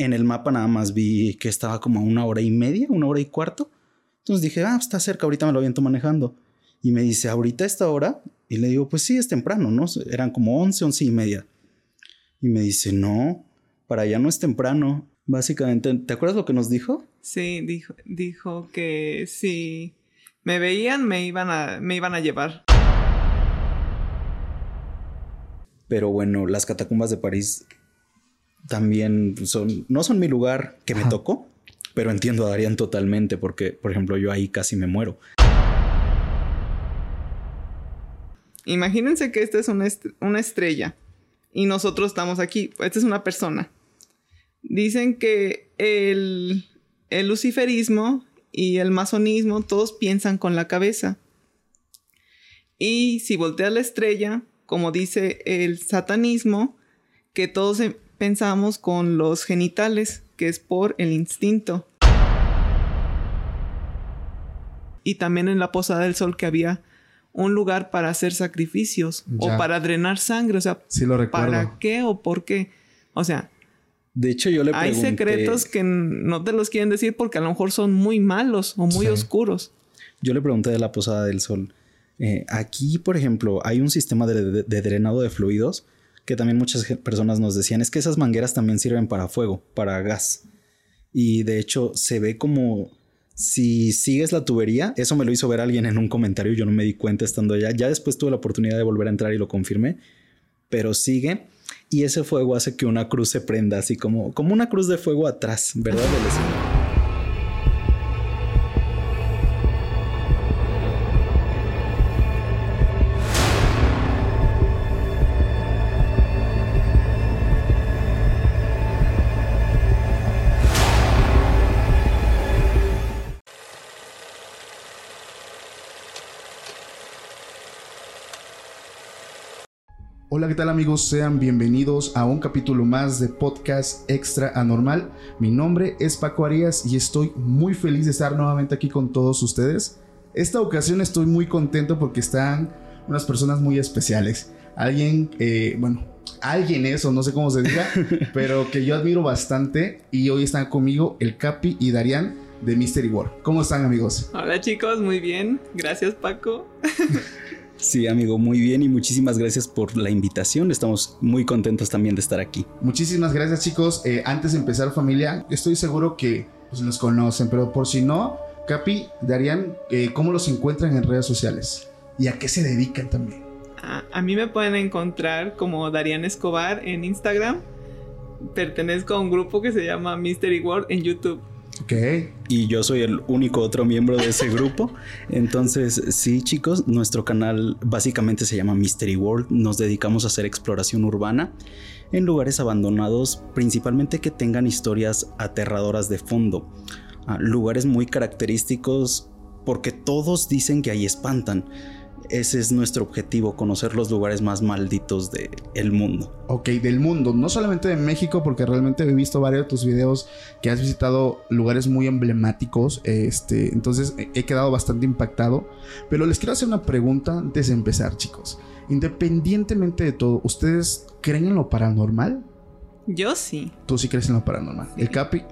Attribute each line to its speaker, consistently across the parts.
Speaker 1: En el mapa nada más vi que estaba como a una hora y media, una hora y cuarto. Entonces dije, ah, está cerca, ahorita me lo aviento manejando. Y me dice, ahorita esta hora. Y le digo, pues sí, es temprano, ¿no? Eran como 11, 11 y media. Y me dice, no, para allá no es temprano. Básicamente, ¿te acuerdas lo que nos dijo?
Speaker 2: Sí, dijo, dijo que si me veían, me iban a, me iban a llevar.
Speaker 1: Pero bueno, las catacumbas de París también son, no son mi lugar que me tocó, pero entiendo a Darían totalmente porque, por ejemplo, yo ahí casi me muero.
Speaker 2: Imagínense que esta es una, una estrella y nosotros estamos aquí. Esta es una persona. Dicen que el, el luciferismo y el masonismo todos piensan con la cabeza. Y si volteas la estrella, como dice el satanismo, que todos em, pensamos con los genitales, que es por el instinto. Y también en la Posada del Sol que había un lugar para hacer sacrificios o para drenar sangre, o sea, ¿para qué o por qué? O sea,
Speaker 1: de hecho yo le
Speaker 2: pregunté... Hay secretos que no te los quieren decir porque a lo mejor son muy malos o muy oscuros.
Speaker 1: Yo le pregunté de la Posada del Sol. Eh, aquí, por ejemplo, hay un sistema de, de, drenado de fluidos que también muchas personas nos decían, es que esas mangueras también sirven para fuego, para gas. Y de hecho se ve como si sigues la tubería, eso me lo hizo ver alguien en un comentario, yo no me di cuenta estando allá, ya después tuve la oportunidad de volver a entrar y lo confirmé, pero sigue y ese fuego hace que una cruz se prenda así como, como una cruz de fuego atrás, ¿verdad?
Speaker 3: Hola, ¿qué tal amigos? Sean bienvenidos a un capítulo más de Podcast Extra Anormal. Mi nombre es Paco Arias y estoy muy feliz de estar nuevamente aquí con todos ustedes. Esta ocasión estoy muy contento porque están unas personas muy especiales. Alguien, eh, bueno, alguien eso, no sé cómo se diga, pero que yo admiro bastante y hoy están conmigo el Capi y Darian de Mystery World. ¿Cómo están amigos?
Speaker 2: Hola chicos, muy bien. Gracias Paco.
Speaker 1: Sí, amigo, muy bien y muchísimas gracias por la invitación. Estamos muy contentos también de estar aquí.
Speaker 3: Muchísimas gracias, chicos. Eh, antes de empezar, familia, estoy seguro que pues, los conocen, pero por si no, Capi, Darían, eh, ¿cómo los encuentran en redes sociales? ¿Y a qué se dedican también?
Speaker 2: A, mí me pueden encontrar como Darían Escobar en Instagram. Pertenezco a un grupo que se llama Mystery World en YouTube.
Speaker 1: Ok. Y yo soy el único otro miembro de ese grupo. Entonces, sí, chicos, nuestro canal básicamente se llama Mystery World. Nos dedicamos a hacer exploración urbana en lugares abandonados, principalmente que tengan historias aterradoras de fondo. Ah, lugares muy característicos porque todos dicen que ahí espantan ese es nuestro objetivo, conocer los lugares más malditos del el mundo.
Speaker 3: Ok, del mundo, no solamente de México, porque realmente he visto varios de tus videos que has visitado lugares muy emblemáticos, este, entonces he quedado bastante impactado. Pero les quiero hacer una pregunta antes de empezar, chicos. Independientemente de todo, ¿ustedes creen en lo paranormal?
Speaker 2: Yo sí.
Speaker 3: Tú sí crees en lo paranormal. ¿El Capi?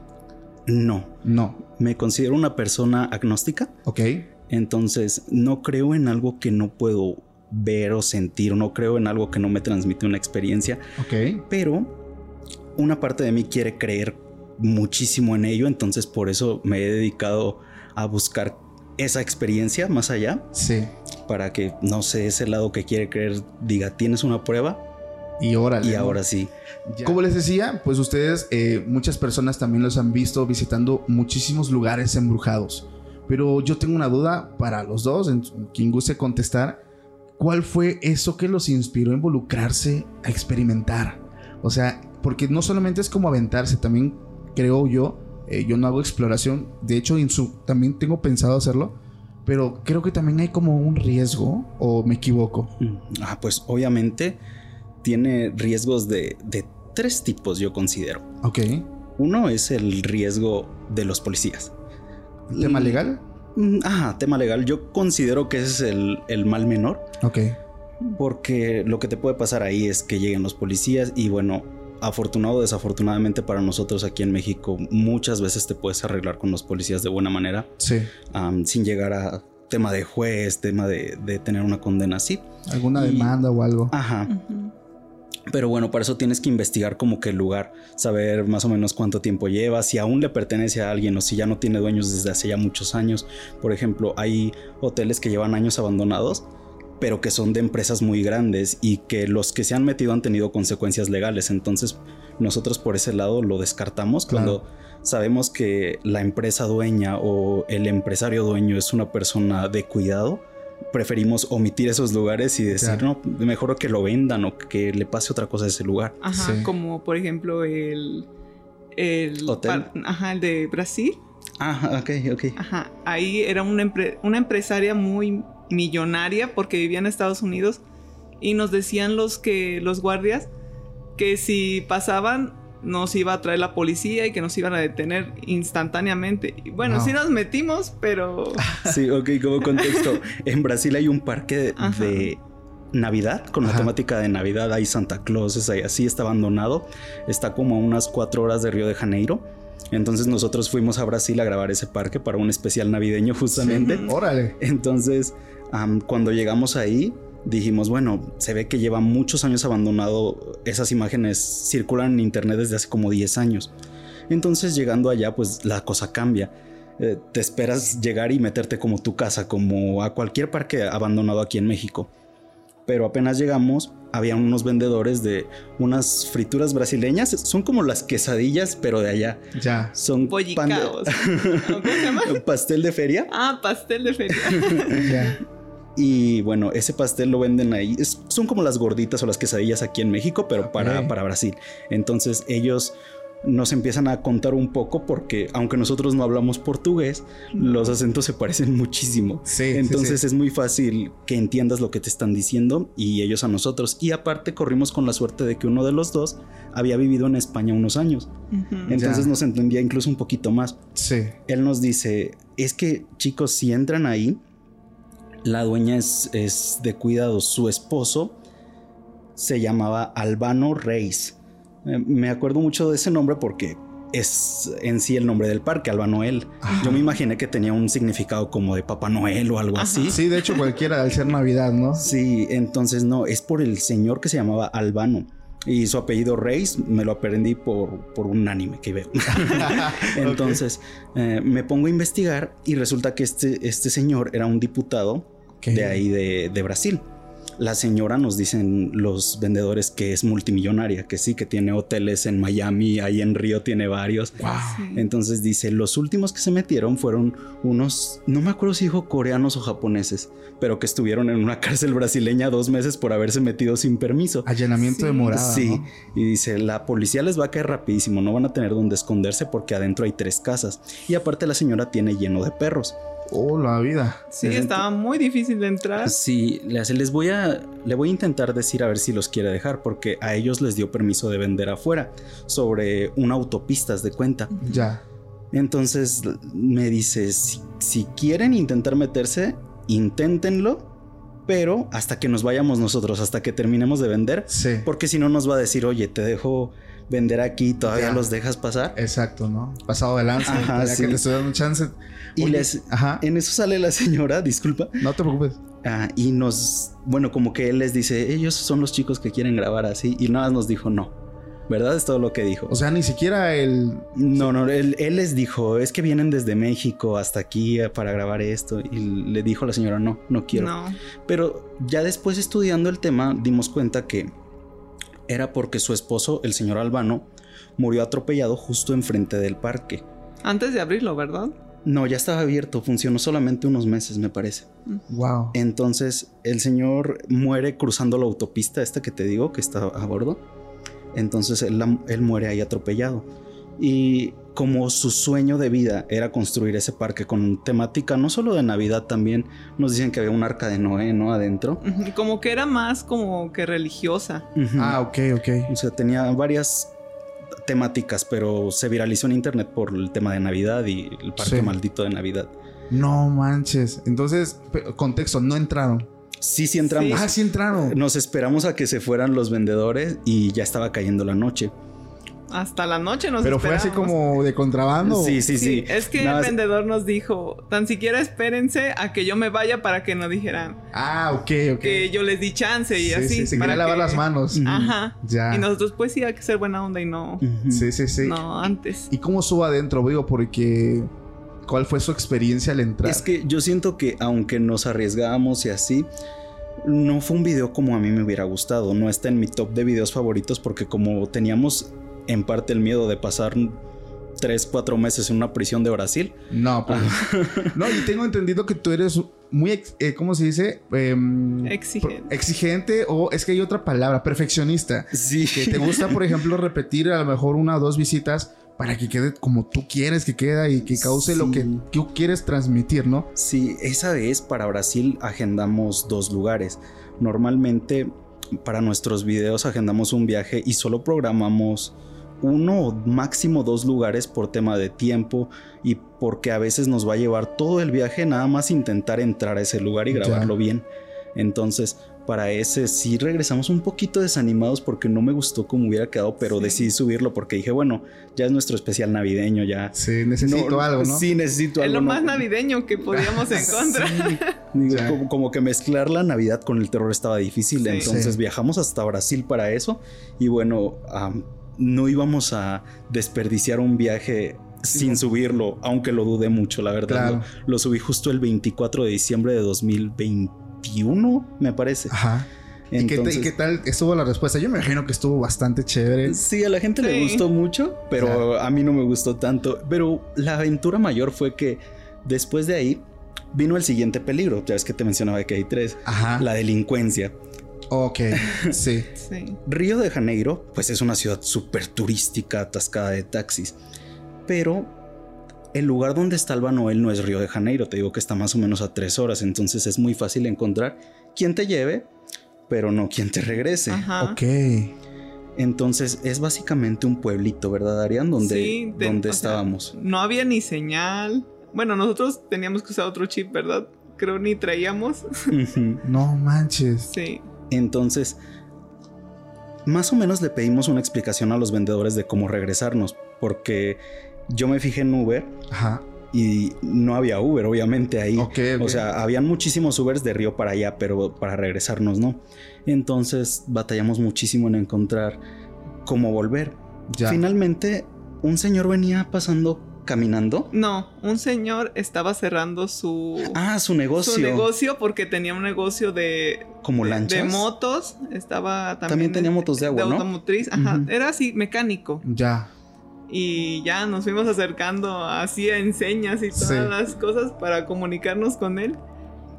Speaker 1: No.
Speaker 3: No.
Speaker 1: Me considero una persona agnóstica.
Speaker 3: Ok.
Speaker 1: Entonces, no creo en algo que no puedo ver o sentir, no creo en algo que no me transmite una experiencia.
Speaker 3: Ok.
Speaker 1: Pero una parte de mí quiere creer muchísimo en ello, entonces por eso me he dedicado a buscar esa experiencia más allá.
Speaker 3: Sí.
Speaker 1: Para que, no sé, ese lado que quiere creer diga, ¿tienes una prueba?
Speaker 3: Y ahora
Speaker 1: Y ahora sí.
Speaker 3: Como les decía, pues ustedes, eh, muchas personas también los han visto visitando muchísimos lugares embrujados. Pero yo tengo una duda para los dos, en quien guste contestar. ¿Cuál fue eso que los inspiró a involucrarse, a experimentar? O sea, porque no solamente es como aventarse, también creo yo, eh, yo no hago exploración, de hecho también tengo pensado hacerlo, pero creo que también hay como un riesgo, o me equivoco.
Speaker 1: Mm, ah, pues obviamente tiene riesgos de, de tres tipos, yo considero.
Speaker 3: Ok.
Speaker 1: Uno es el riesgo de los policías.
Speaker 3: ¿Tema legal?
Speaker 1: Mm, ajá, tema legal. Yo considero que ese es el, mal menor.
Speaker 3: Ok.
Speaker 1: Porque lo que te puede pasar ahí es que lleguen los policías y bueno, afortunado o desafortunadamente para nosotros aquí en México, muchas veces te puedes arreglar con los policías de buena manera.
Speaker 3: Sí.
Speaker 1: sin llegar a tema de juez, tema de, de tener una condena así.
Speaker 3: ¿Alguna
Speaker 1: Y-
Speaker 3: demanda o algo?
Speaker 1: Ajá. Pero bueno, para eso tienes que investigar como que el lugar, saber más o menos cuánto tiempo lleva, si aún le pertenece a alguien o si ya no tiene dueños desde hace ya muchos años. Por ejemplo, hay hoteles que llevan años abandonados, pero que son de empresas muy grandes y que los que se han metido han tenido consecuencias legales. Entonces, nosotros por ese lado lo descartamos
Speaker 3: Claro.
Speaker 1: cuando sabemos que la empresa dueña o el empresario dueño es una persona de cuidado. Preferimos omitir esos lugares y decir,
Speaker 3: Claro.
Speaker 1: no, mejor que lo vendan o que le pase otra cosa a ese lugar.
Speaker 2: Ajá,
Speaker 3: Sí.
Speaker 2: como por ejemplo el... El
Speaker 1: Hotel.
Speaker 2: ajá, el de Brasil.
Speaker 1: Ah, ok, ok.
Speaker 2: Ajá, ahí era una, empre- una empresaria muy millonaria porque vivía en Estados Unidos y nos decían los que los guardias que si pasaban nos iba a traer la policía y que nos iban a detener instantáneamente. Y bueno, sí nos metimos, pero
Speaker 1: Sí, ok, como contexto. En Brasil hay un parque de,
Speaker 2: Ajá.
Speaker 1: de Navidad, con la temática de Navidad. Hay Santa Claus, hay así, está abandonado. Está como a unas cuatro horas de Río de Janeiro. Entonces nosotros fuimos a Brasil a grabar ese parque para un especial navideño justamente.
Speaker 2: Sí.
Speaker 3: Órale.
Speaker 1: Entonces, cuando llegamos ahí, dijimos, bueno, se ve que lleva muchos años abandonado. Esas imágenes circulan en internet desde hace como 10 años. Entonces, llegando allá, pues la cosa cambia. Eh, te esperas llegar y meterte como tu casa, como a cualquier parque abandonado aquí en México. Pero apenas llegamos, había unos vendedores de unas frituras brasileñas. Son como las quesadillas, pero de allá.
Speaker 3: Ya.
Speaker 1: Son pan de-
Speaker 2: bollicaos. ¿Cómo se llama?
Speaker 1: pastel de feria.
Speaker 2: Ah, pastel de feria.
Speaker 3: Ya.
Speaker 1: Y bueno, ese pastel lo venden ahí. Es- son como las gorditas o las quesadillas aquí en México, pero para, para Brasil. Entonces ellos nos empiezan a contar un poco porque aunque nosotros no hablamos portugués, los acentos se parecen muchísimo.
Speaker 3: Sí,
Speaker 1: Entonces
Speaker 3: sí.
Speaker 1: es muy fácil que entiendas lo que te están diciendo y ellos a nosotros. Y aparte corrimos con la suerte de que uno de los dos había vivido en España unos años. Entonces
Speaker 3: Ya.
Speaker 1: nos entendía incluso un poquito más
Speaker 3: Sí.
Speaker 1: él nos dice, es que chicos, si entran ahí, la dueña es, es de cuidado, su esposo se llamaba Albano Reis. Eh, me acuerdo mucho de ese nombre porque es en sí el nombre del parque, Alba Noel.
Speaker 3: Ajá.
Speaker 1: Yo me imaginé que tenía un significado como de Papá Noel o algo
Speaker 2: Ajá.
Speaker 1: así.
Speaker 3: Sí, de hecho cualquiera al ser Navidad, ¿no?
Speaker 1: Sí, entonces no, es por el señor que se llamaba Albano. Y su apellido Reis me lo aprendí por, por un anime que veo. Entonces eh, me pongo a investigar y resulta que este, este señor era un diputado De ahí de, de Brasil. La señora nos dicen los vendedores que es multimillonaria, que sí, que tiene hoteles en Miami, ahí en Río tiene varios.
Speaker 3: Wow.
Speaker 2: Sí.
Speaker 1: Entonces dice, los últimos que se metieron fueron unos, no me acuerdo si dijo coreanos o japoneses, pero que estuvieron en una cárcel brasileña dos meses por haberse metido sin permiso.
Speaker 3: Allanamiento de morada.
Speaker 1: Sí,
Speaker 3: ¿no?
Speaker 1: y dice, la policía les va a caer rapidísimo, no van a tener donde esconderse porque adentro hay tres casas. Y aparte la señora tiene lleno de perros.
Speaker 3: Oh, la vida.
Speaker 2: Sí, estaba muy difícil de entrar.
Speaker 1: Sí, le hace- les voy a, le voy a intentar decir a ver si los quiere dejar porque a ellos les dio permiso de vender afuera sobre una autopista, de cuenta.
Speaker 3: Ya.
Speaker 1: Entonces me dice, si, si quieren intentar meterse, inténtenlo, pero hasta que nos vayamos nosotros, hasta que terminemos de vender,
Speaker 3: Sí.
Speaker 1: porque si no nos va a decir, oye, te dejo vender aquí, todavía
Speaker 3: Ya.
Speaker 1: los dejas pasar.
Speaker 3: Exacto, ¿no? Pasado de lanza.
Speaker 1: Ajá,
Speaker 3: ya
Speaker 1: sí.
Speaker 3: que te estoy dando chance.
Speaker 1: Y
Speaker 3: Oye,
Speaker 1: les,
Speaker 3: Ajá.
Speaker 1: en eso sale la señora, disculpa,
Speaker 3: No te preocupes.
Speaker 1: ah, y nos, bueno, como que él les dice, ellos son los chicos que quieren grabar así, y nada más nos dijo no. ¿Verdad? Es todo lo que dijo.
Speaker 3: O sea, ni siquiera el.
Speaker 1: No, no, él, él les dijo, es que vienen desde México hasta aquí eh, para grabar esto. Y le dijo a la señora, no, no quiero.
Speaker 2: No.
Speaker 1: Pero ya después estudiando el tema, dimos cuenta que era porque su esposo, el señor Albano, murió atropellado justo enfrente del parque.
Speaker 2: Antes de abrirlo, ¿verdad?
Speaker 1: No, ya estaba abierto, funcionó solamente unos meses, me parece.
Speaker 3: Wow.
Speaker 1: Entonces, el señor muere cruzando la autopista, esta que te digo, que está a bordo. Entonces, él, muere ahí atropellado. Y como su sueño de vida era construir ese parque con temática no solo de Navidad, también nos dicen que había un arca de Noé, ¿no? Adentro.
Speaker 2: Como que era más como que religiosa.
Speaker 3: Ah, ok, ok.
Speaker 1: O sea, tenía varias temáticas, pero se viralizó en internet por el tema de Navidad y el parque
Speaker 3: Sí.
Speaker 1: maldito de Navidad.
Speaker 3: No manches. Entonces, contexto, no entraron.
Speaker 1: Sí, sí entramos.
Speaker 3: Ah, sí entraron.
Speaker 1: Nos esperamos a que se fueran los vendedores y ya estaba cayendo la noche.
Speaker 2: Hasta la noche nos
Speaker 3: Pero fue así como de contrabando.
Speaker 1: Sí, sí, sí.
Speaker 2: Es que
Speaker 1: Nada
Speaker 2: el vendedor nos dijo, tan siquiera espérense a que yo me vaya para que no dijeran
Speaker 3: Ah, ok, ok.
Speaker 2: que yo les di chance y
Speaker 3: Sí,
Speaker 2: así.
Speaker 3: sí, se
Speaker 2: para
Speaker 3: quería lavar
Speaker 2: que-
Speaker 3: las manos.
Speaker 2: Ajá.
Speaker 3: Ya.
Speaker 2: Y nosotros pues sí hay que ser buena onda y no.
Speaker 3: Sí, sí, sí.
Speaker 2: no antes.
Speaker 3: ¿Y cómo estuvo adentro? Digo, porque... ¿Cuál fue su experiencia al entrar?
Speaker 1: Es que yo siento que aunque nos arriesgábamos y así, no fue un video como a mí me hubiera gustado. No está en mi top de videos favoritos porque como teníamos en parte el miedo de pasar 3, 4 meses en una prisión de Brasil.
Speaker 3: No, pues... no, y tengo entendido que tú eres muy... ex- eh, ¿Cómo se dice? Em,
Speaker 2: Exigente.
Speaker 3: Exigente o es que hay otra palabra, perfeccionista.
Speaker 1: Sí.
Speaker 3: Que te gusta, por ejemplo, repetir a lo mejor una o dos visitas para que quede como tú quieres que queda y que cause lo que tú quieres transmitir, ¿no?
Speaker 1: Sí, esa vez para Brasil agendamos dos lugares. Normalmente para nuestros videos agendamos un viaje y solo programamos uno o máximo dos lugares por tema de tiempo y porque a veces nos va a llevar todo el viaje nada más intentar entrar a ese lugar y
Speaker 3: Ya.
Speaker 1: grabarlo bien. Entonces, para ese sí regresamos un poquito desanimados porque no me gustó como hubiera quedado, pero
Speaker 2: Sí.
Speaker 1: decidí subirlo porque dije, bueno, ya es nuestro especial navideño, ya.
Speaker 3: Sí, necesito
Speaker 1: No,
Speaker 3: algo, ¿no?
Speaker 1: Sí, necesito
Speaker 2: Es
Speaker 1: algo.
Speaker 2: lo
Speaker 1: no-
Speaker 2: más navideño que podíamos encontrar.
Speaker 1: Digo,
Speaker 3: Ya.
Speaker 1: como, como que mezclar la Navidad con el terror estaba difícil,
Speaker 2: Sí.
Speaker 1: entonces
Speaker 3: Sí.
Speaker 1: viajamos hasta Brasil para eso y bueno, no íbamos a desperdiciar un viaje sin subirlo, aunque lo dudé mucho, la verdad.
Speaker 3: Claro.
Speaker 1: Lo, lo subí justo el 24 de diciembre de 2021, me parece.
Speaker 3: Ajá. ¿Y qué,
Speaker 1: Entonces,
Speaker 3: te- y qué tal estuvo la respuesta? Yo me imagino que estuvo bastante chévere.
Speaker 1: Sí, a la gente le gustó mucho, pero a mí no me gustó tanto. Pero la aventura mayor fue que después de ahí vino el siguiente peligro. Ya ves que te mencionaba que hay tres.
Speaker 3: Ajá.
Speaker 1: La delincuencia.
Speaker 3: Ok, sí.
Speaker 2: Sí.
Speaker 1: Río de Janeiro, pues es una ciudad súper turística, atascada de taxis. Pero el lugar donde está Alba Noel no es Río de Janeiro, te digo que está más o menos a tres horas, entonces es muy fácil encontrar quien te lleve, pero no quien te regrese.
Speaker 2: Ajá.
Speaker 3: Ok.
Speaker 1: Entonces es básicamente un pueblito, ¿verdad, Arián? Donde,
Speaker 2: Sí, de-
Speaker 1: donde
Speaker 2: sea,
Speaker 1: estábamos.
Speaker 2: No había ni señal. Bueno, nosotros teníamos que usar otro chip, ¿verdad? Creo ni traíamos.
Speaker 3: No manches.
Speaker 2: Sí.
Speaker 1: Entonces, más o menos le pedimos una explicación a los vendedores de cómo regresarnos, porque yo me fijé en Uber
Speaker 3: Ajá.
Speaker 1: y no había Uber, obviamente ahí. O sea, habían muchísimos Ubers de Río para allá, pero para regresarnos no. Entonces batallamos muchísimo en encontrar cómo volver.
Speaker 3: ya.
Speaker 1: Finalmente, un señor venía pasando caminando.
Speaker 2: No, un señor estaba cerrando su,
Speaker 1: Ah, su negocio.
Speaker 2: su negocio porque tenía un negocio de,
Speaker 1: Como
Speaker 2: de-
Speaker 1: lanchas.
Speaker 2: de motos. Estaba también.
Speaker 1: También tenía motos de agua, ¿no?
Speaker 2: automotriz. Ajá. Era así, mecánico.
Speaker 3: Ya.
Speaker 2: Y ya nos fuimos acercando así a enseñas y todas
Speaker 3: Sí.
Speaker 2: las cosas para comunicarnos con él.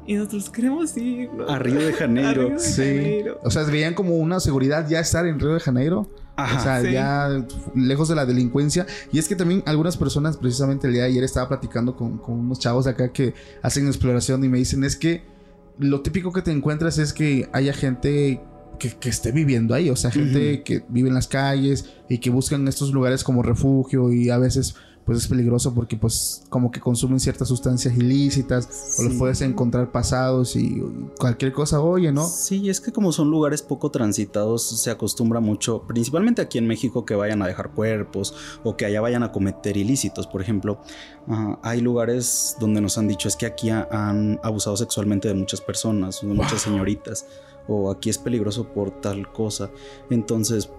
Speaker 2: Y nosotros queremos ir ¿no?
Speaker 1: A Río de Janeiro.
Speaker 2: Río de
Speaker 3: Sí.
Speaker 2: Janeiro.
Speaker 3: O sea, veían como una seguridad ya estar en Río de Janeiro.
Speaker 1: Ajá.
Speaker 3: O sea,
Speaker 2: Sí.
Speaker 3: ya lejos de la delincuencia. Y es que también algunas personas, precisamente el día de ayer estaba platicando con, con unos chavos de acá que hacen exploración y me dicen es que lo típico que te encuentras es que haya gente que, que esté viviendo ahí. O sea, gente que vive en las calles y que buscan estos lugares como refugio y a veces pues es peligroso porque pues como que consumen ciertas sustancias ilícitas o los puedes encontrar pasados y, cualquier cosa oye, ¿no?
Speaker 1: Sí, es que como son lugares poco transitados, se acostumbra mucho, principalmente aquí en México, que vayan a dejar cuerpos o que allá vayan a cometer ilícitos. Por ejemplo, ah, hay lugares donde nos han dicho es que aquí ha- han abusado sexualmente de muchas personas, de muchas señoritas, o aquí es peligroso por tal cosa. Entonces,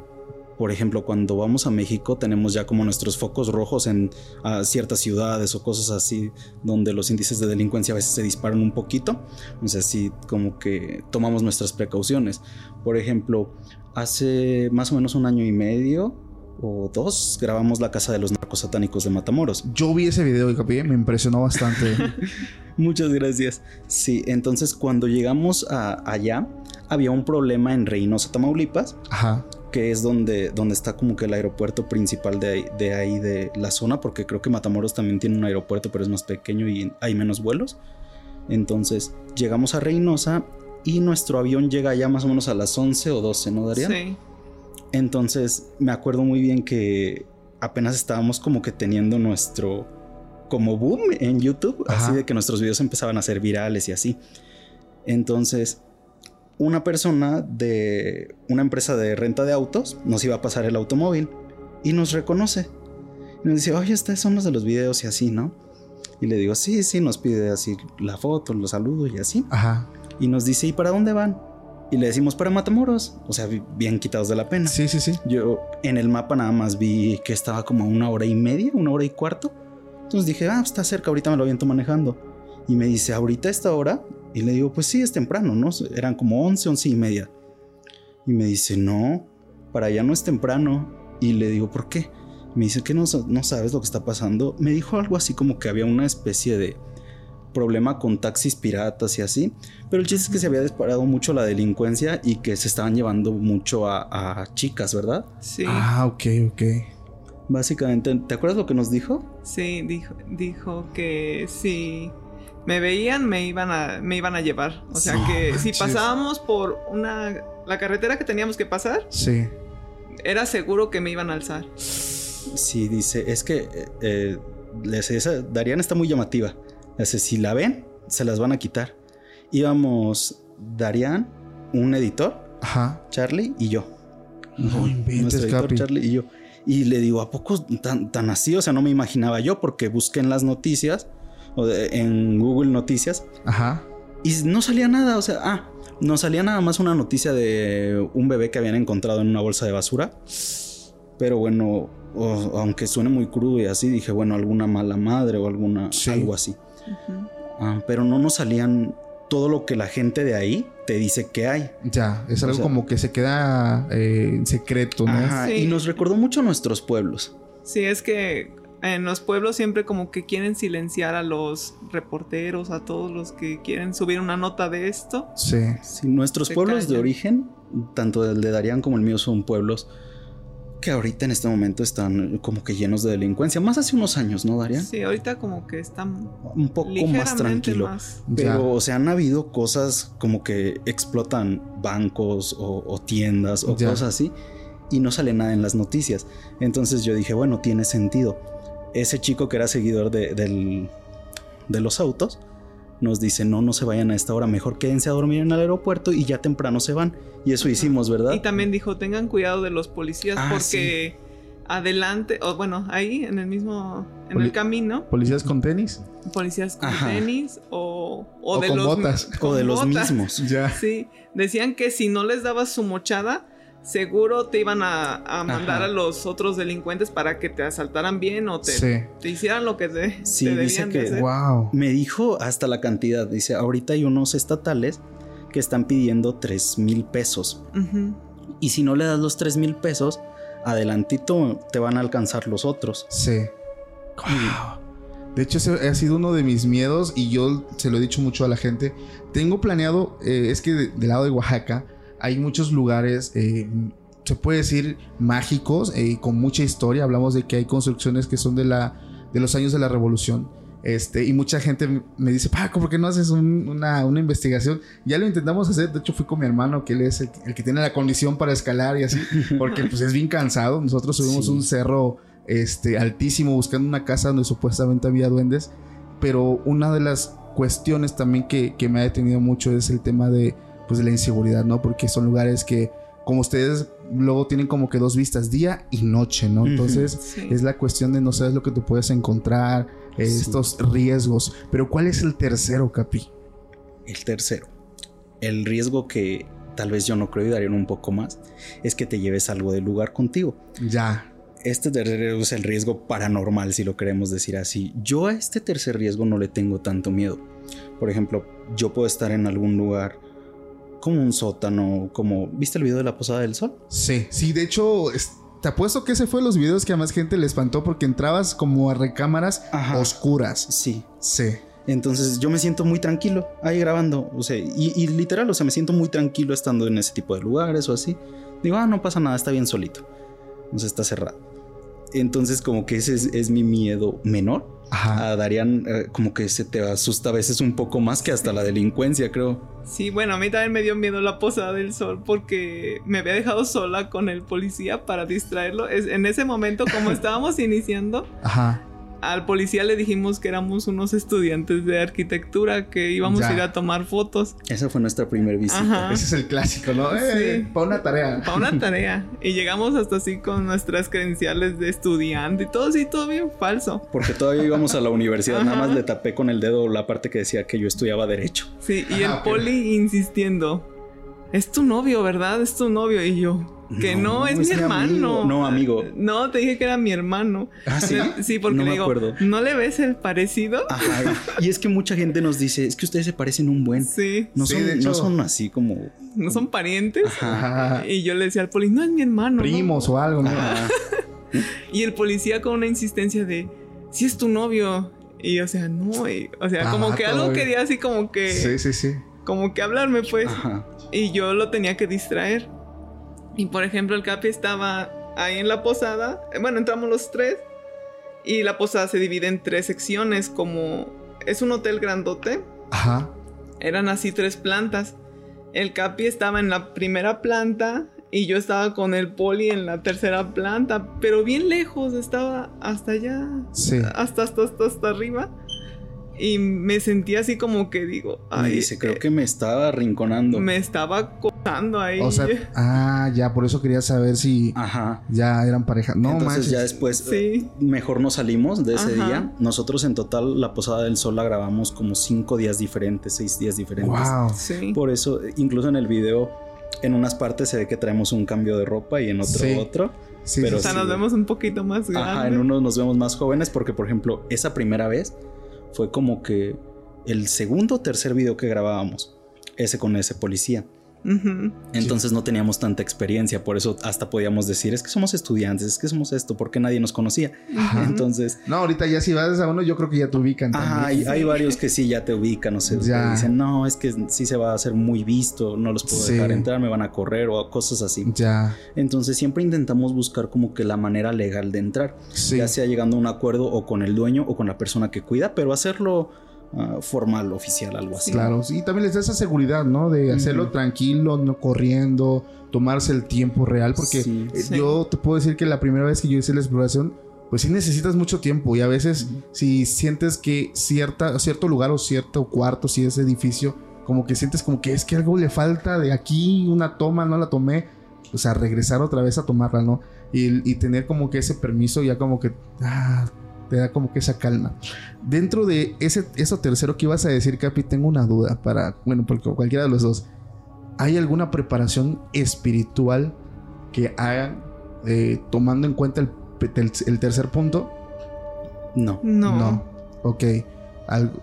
Speaker 1: por ejemplo, cuando vamos a México tenemos ya como nuestros focos rojos en ah, ciertas ciudades o cosas así donde los índices de delincuencia a veces se disparan un poquito. O sea, sí, como que tomamos nuestras precauciones. Por ejemplo, hace más o menos un año y medio o dos grabamos la casa de los narcos satánicos de Matamoros.
Speaker 3: Yo vi ese video y capi, me impresionó bastante.
Speaker 1: Muchas gracias. Sí, entonces cuando llegamos a allá había un problema en Reynosa, Tamaulipas,
Speaker 3: Ajá.
Speaker 1: Que es donde, donde está como que el aeropuerto principal de ahí, de ahí de la zona, porque creo que Matamoros también tiene un aeropuerto, pero es más pequeño y hay menos vuelos. Entonces llegamos a Reynosa y nuestro avión llega ya más o menos a las 11 o 12, ¿no, Daría?
Speaker 2: Sí.
Speaker 1: Entonces me acuerdo muy bien que apenas estábamos como que teniendo nuestro como boom en YouTube,
Speaker 3: Ajá.
Speaker 1: así de que nuestros videos empezaban a ser virales y así. Entonces una persona de una empresa de renta de autos nos iba a pasar el automóvil y nos reconoce. Y nos dice, oye, estos son los de los videos y así, ¿no? Y le digo, sí, sí, nos pide así la foto, los saludos y así.
Speaker 3: Ajá.
Speaker 1: Y nos dice, ¿y para dónde van? Y le decimos, para Matamoros. O sea, bien quitados de la pena.
Speaker 3: Sí, sí, sí.
Speaker 1: Yo en el mapa nada más vi que estaba como a una hora y media, una hora y cuarto. Entonces dije, ah, está cerca, ahorita me lo aviento manejando. Y me dice, ¿ahorita esta hora? Y le digo, pues sí, es temprano, ¿no? Eran como 11, 11 y media. Y me dice, no, para allá no es temprano. Y le digo, ¿por qué? Me dice que no, no sabes lo que está pasando. Me dijo algo así como que había una especie de problema con taxis piratas y así. Pero el chiste es que se había disparado mucho la delincuencia y que se estaban llevando mucho a, a chicas, ¿verdad?
Speaker 2: Sí.
Speaker 3: Ah, ok, ok.
Speaker 1: Básicamente, ¿te acuerdas lo que nos dijo?
Speaker 2: Sí, dijo, dijo que si me veían me iban a, me iban a llevar. O sea
Speaker 3: No
Speaker 2: que si pasábamos por una la carretera que teníamos que pasar,
Speaker 3: Sí.
Speaker 2: era seguro que me iban a alzar.
Speaker 1: Sí, dice, es que eh, eh, les- esa- Darian está muy llamativa. Dice, si la ven, se las van a quitar. Íbamos Darian, un editor,
Speaker 3: Ajá.
Speaker 1: Charlie y yo.
Speaker 3: No inventes,
Speaker 1: editor,
Speaker 3: Capi.
Speaker 1: Charlie y yo. Y le digo, ¿a poco tan, tan así? O sea, no me imaginaba yo porque busqué en las noticias, o de- en Google Noticias,
Speaker 3: Ajá.
Speaker 1: y no salía nada. O sea, ah, no salía nada más una noticia de un bebé que habían encontrado en una bolsa de basura. Pero bueno, aunque suene muy crudo y así, dije, bueno, alguna mala madre o alguna
Speaker 3: Sí.
Speaker 1: algo así. Ah, pero no nos salían todo lo que la gente de ahí te dice que hay.
Speaker 3: Ya, es
Speaker 1: O
Speaker 3: algo
Speaker 1: sea-
Speaker 3: como que se queda eh, en secreto, ¿no?
Speaker 1: Ajá,
Speaker 2: Sí.
Speaker 1: Y nos recordó mucho nuestros pueblos.
Speaker 2: Sí, es que en los pueblos siempre como que quieren silenciar a los reporteros, a todos los que quieren subir una nota de esto.
Speaker 3: Sí.
Speaker 1: Sí, nuestros pueblos de origen, tanto el de Darían como el mío, son pueblos que ahorita en este momento están como que llenos de delincuencia. Más hace unos años, ¿no, Darían?
Speaker 2: Sí, ahorita como que están
Speaker 1: Un poco más tranquilo.
Speaker 2: más.
Speaker 1: Pero,
Speaker 3: Ya.
Speaker 1: o sea, han habido cosas como que explotan bancos o, o tiendas o
Speaker 3: Ya.
Speaker 1: cosas así y no sale nada en las noticias. Entonces yo dije, bueno, tiene sentido. Ese chico que era seguidor de, del- de los autos nos dice, no, no se vayan a esta hora, mejor quédense a dormir en el aeropuerto y ya temprano se van. Y eso
Speaker 2: Ajá.
Speaker 1: hicimos, ¿verdad?
Speaker 2: Y también dijo, tengan cuidado de los policías
Speaker 1: Ah,
Speaker 2: porque adelante, o bueno, ahí en el mismo, en
Speaker 3: Poli-
Speaker 2: el camino,
Speaker 3: ¿Policías con tenis?
Speaker 2: policías con
Speaker 1: Ajá.
Speaker 2: tenis o, o,
Speaker 3: O
Speaker 2: de
Speaker 3: con
Speaker 2: los
Speaker 3: botas.
Speaker 1: o de los mismos.
Speaker 3: Ya.
Speaker 2: Sí, decían que si no les dabas su mochada, seguro te iban a, a mandar
Speaker 1: Ajá.
Speaker 2: a los otros delincuentes para que te asaltaran bien o te,
Speaker 3: Sí.
Speaker 2: te hicieran lo que te,
Speaker 1: Sí,
Speaker 2: te
Speaker 1: dice
Speaker 2: debían
Speaker 1: que-
Speaker 2: de hacer.
Speaker 3: Wow.
Speaker 1: Me dijo hasta la cantidad. Dice, ahorita hay unos estatales que están pidiendo 3 mil pesos. Y si no le das los 3 mil pesos, adelantito te van a alcanzar los otros.
Speaker 3: Sí. Wow. De hecho, ese ha sido uno de mis miedos y yo se lo he dicho mucho a la gente. Tengo planeado, eh, es que de- del lado de Oaxaca hay muchos lugares, eh, se puede decir, mágicos, eh, con mucha historia. Hablamos de que hay construcciones que son de, la, de los años de la revolución. Este, y mucha gente me dice, Paco, ¿por qué no haces un- una, una investigación? Ya lo intentamos hacer, de hecho fui con mi hermano, que él es el, el que tiene la condición para escalar y así, porque pues es bien cansado. Nosotros subimos
Speaker 1: Sí.
Speaker 3: un cerro este, altísimo buscando una casa donde supuestamente había duendes. Pero una de las cuestiones también que, que me ha detenido mucho es el tema de, pues, de la inseguridad, ¿no? Porque son lugares que, como ustedes, luego tienen como que dos vistas, día y noche, ¿no? Entonces,
Speaker 2: Sí.
Speaker 3: es la cuestión de no sabes lo que tú puedes encontrar, eh,
Speaker 1: Sí.
Speaker 3: estos riesgos. Pero ¿cuál es el tercero, Capi?
Speaker 1: El tercero, el riesgo que tal vez yo no creo y darían un poco más, es que te lleves algo del lugar contigo.
Speaker 3: Ya.
Speaker 1: Este tercero es el riesgo paranormal, si lo queremos decir así. Yo a este tercer riesgo no le tengo tanto miedo. Por ejemplo, yo puedo estar en algún lugar como un sótano, como... ¿Viste el video de la Posada del Sol?
Speaker 3: Sí, sí, de hecho, es- te apuesto que ese fue los videos que a más gente le espantó porque entrabas como a recámaras
Speaker 1: Ajá.
Speaker 3: oscuras.
Speaker 1: Sí.
Speaker 3: Sí.
Speaker 1: Entonces yo me siento muy tranquilo ahí grabando. O sea, y, y literal, o sea, me siento muy tranquilo estando en ese tipo de lugares o así. Digo, ah, no pasa nada, está bien solito. No se está cerrado. Entonces, como que ese es, es mi miedo menor.
Speaker 3: Ajá.
Speaker 1: A Darían, eh, como que se te asusta a veces un poco más que hasta la delincuencia, creo.
Speaker 2: Sí, bueno, a mí también me dio miedo la posada del sol porque me había dejado sola con el policía para distraerlo. Es, en ese momento, como estábamos iniciando,
Speaker 3: Ajá.
Speaker 2: Al policía le dijimos que éramos unos estudiantes de arquitectura que íbamos a ir a tomar fotos.
Speaker 1: Esa fue nuestra primera visita.
Speaker 3: Ese es el clásico, ¿no? Eh, para una tarea.
Speaker 2: Para una tarea. Y llegamos hasta así con nuestras credenciales de estudiante y todo así, todo bien falso.
Speaker 1: Porque todavía íbamos a la universidad, nada más le tapé con el dedo la parte que decía que yo estudiaba derecho.
Speaker 2: Sí, y el poli insistiendo. Es tu novio, ¿verdad? Es tu novio. Y yo, que no, es, mi hermano.
Speaker 1: No, amigo.
Speaker 2: No, te dije que era mi hermano.
Speaker 1: Ah, sí.
Speaker 2: Sí, porque no le digo, ¿no le ves el parecido?
Speaker 1: Ajá. Y es que mucha gente nos dice, es que ustedes se parecen un buen.
Speaker 2: Sí.
Speaker 1: No, son, no son así como.
Speaker 2: No son parientes. Ajá. Y yo le decía al policía, no es mi hermano.
Speaker 3: Primos o algo, ¿no?
Speaker 2: y el policía con una insistencia de, si es tu novio. Y o sea, no, o sea, como que algo quería así como que.
Speaker 3: Sí, sí, sí.
Speaker 2: Como que hablarme, pues. Ajá. Y yo lo tenía que distraer. Y por ejemplo, el Capi estaba ahí en la posada. Bueno, entramos los tres. Y la posada se divide en tres secciones, como es un hotel grandote.
Speaker 3: Ajá.
Speaker 2: Eran así tres plantas. El Capi estaba en la primera planta y yo estaba con el poli en la tercera planta, pero bien lejos, estaba hasta allá.
Speaker 3: Sí.
Speaker 2: Hasta, hasta, hasta, hasta arriba. Y me sentí así como que digo.
Speaker 1: Ay, dice, creo eh, que me estaba arrinconando.
Speaker 2: Me estaba cosando ahí.
Speaker 3: O sea, ah, ya, por eso quería saber si
Speaker 1: Ajá.
Speaker 3: ya eran pareja. No,
Speaker 1: Entonces ya después
Speaker 2: sí.
Speaker 1: mejor nos salimos de ese día. Nosotros en total la Posada del Sol la grabamos como cinco días diferentes, seis días diferentes.
Speaker 3: Wow.
Speaker 2: Sí.
Speaker 1: Por eso, incluso en el video, en unas partes se ve que traemos un cambio de ropa y en otro otro.
Speaker 2: Sí, pero o sea, nos vemos un poquito más grandes.
Speaker 1: Ajá, en uno nos vemos más jóvenes porque, por ejemplo, esa primera vez fue como que el segundo o tercer video que grabábamos, ese con ese policía. Entonces no teníamos tanta experiencia, por eso hasta podíamos decir, es que somos estudiantes, es que somos esto, porque nadie nos conocía. Entonces...
Speaker 3: No, ahorita ya si vas a uno, yo creo que ya te ubican.
Speaker 1: hay, hay, varios que sí, ya te ubican, no sé, dicen, no, es que sí se va a hacer muy visto, no los puedo dejar entrar, me van a correr o cosas así.
Speaker 3: Ya.
Speaker 1: Entonces siempre intentamos buscar como que la manera legal de entrar, ya sea llegando a un acuerdo o con el dueño o con la persona que cuida, pero hacerlo Ah, formal, oficial, algo así.
Speaker 3: Claro, y también les da esa seguridad, ¿no? De hacerlo tranquilo, no corriendo, tomarse el tiempo real, porque eh, yo te puedo decir que la primera vez que yo hice la exploración, pues sí necesitas mucho tiempo y a veces si sientes que cierta, cierto lugar o cierto cuarto, si es edificio, como que sientes como que es que algo le falta de aquí, una toma, no la tomé, o sea, regresar otra vez a tomarla, ¿no? Y, tener como que ese permiso ya como que... Ah, te da como que esa calma. Dentro de ese, eso tercero que ibas a decir, Capi, tengo una duda para, bueno, porque cualquiera de los dos. ¿Hay alguna preparación espiritual que hagan eh, tomando en cuenta el, tercer punto?
Speaker 1: No.
Speaker 2: No.
Speaker 3: No. Ok.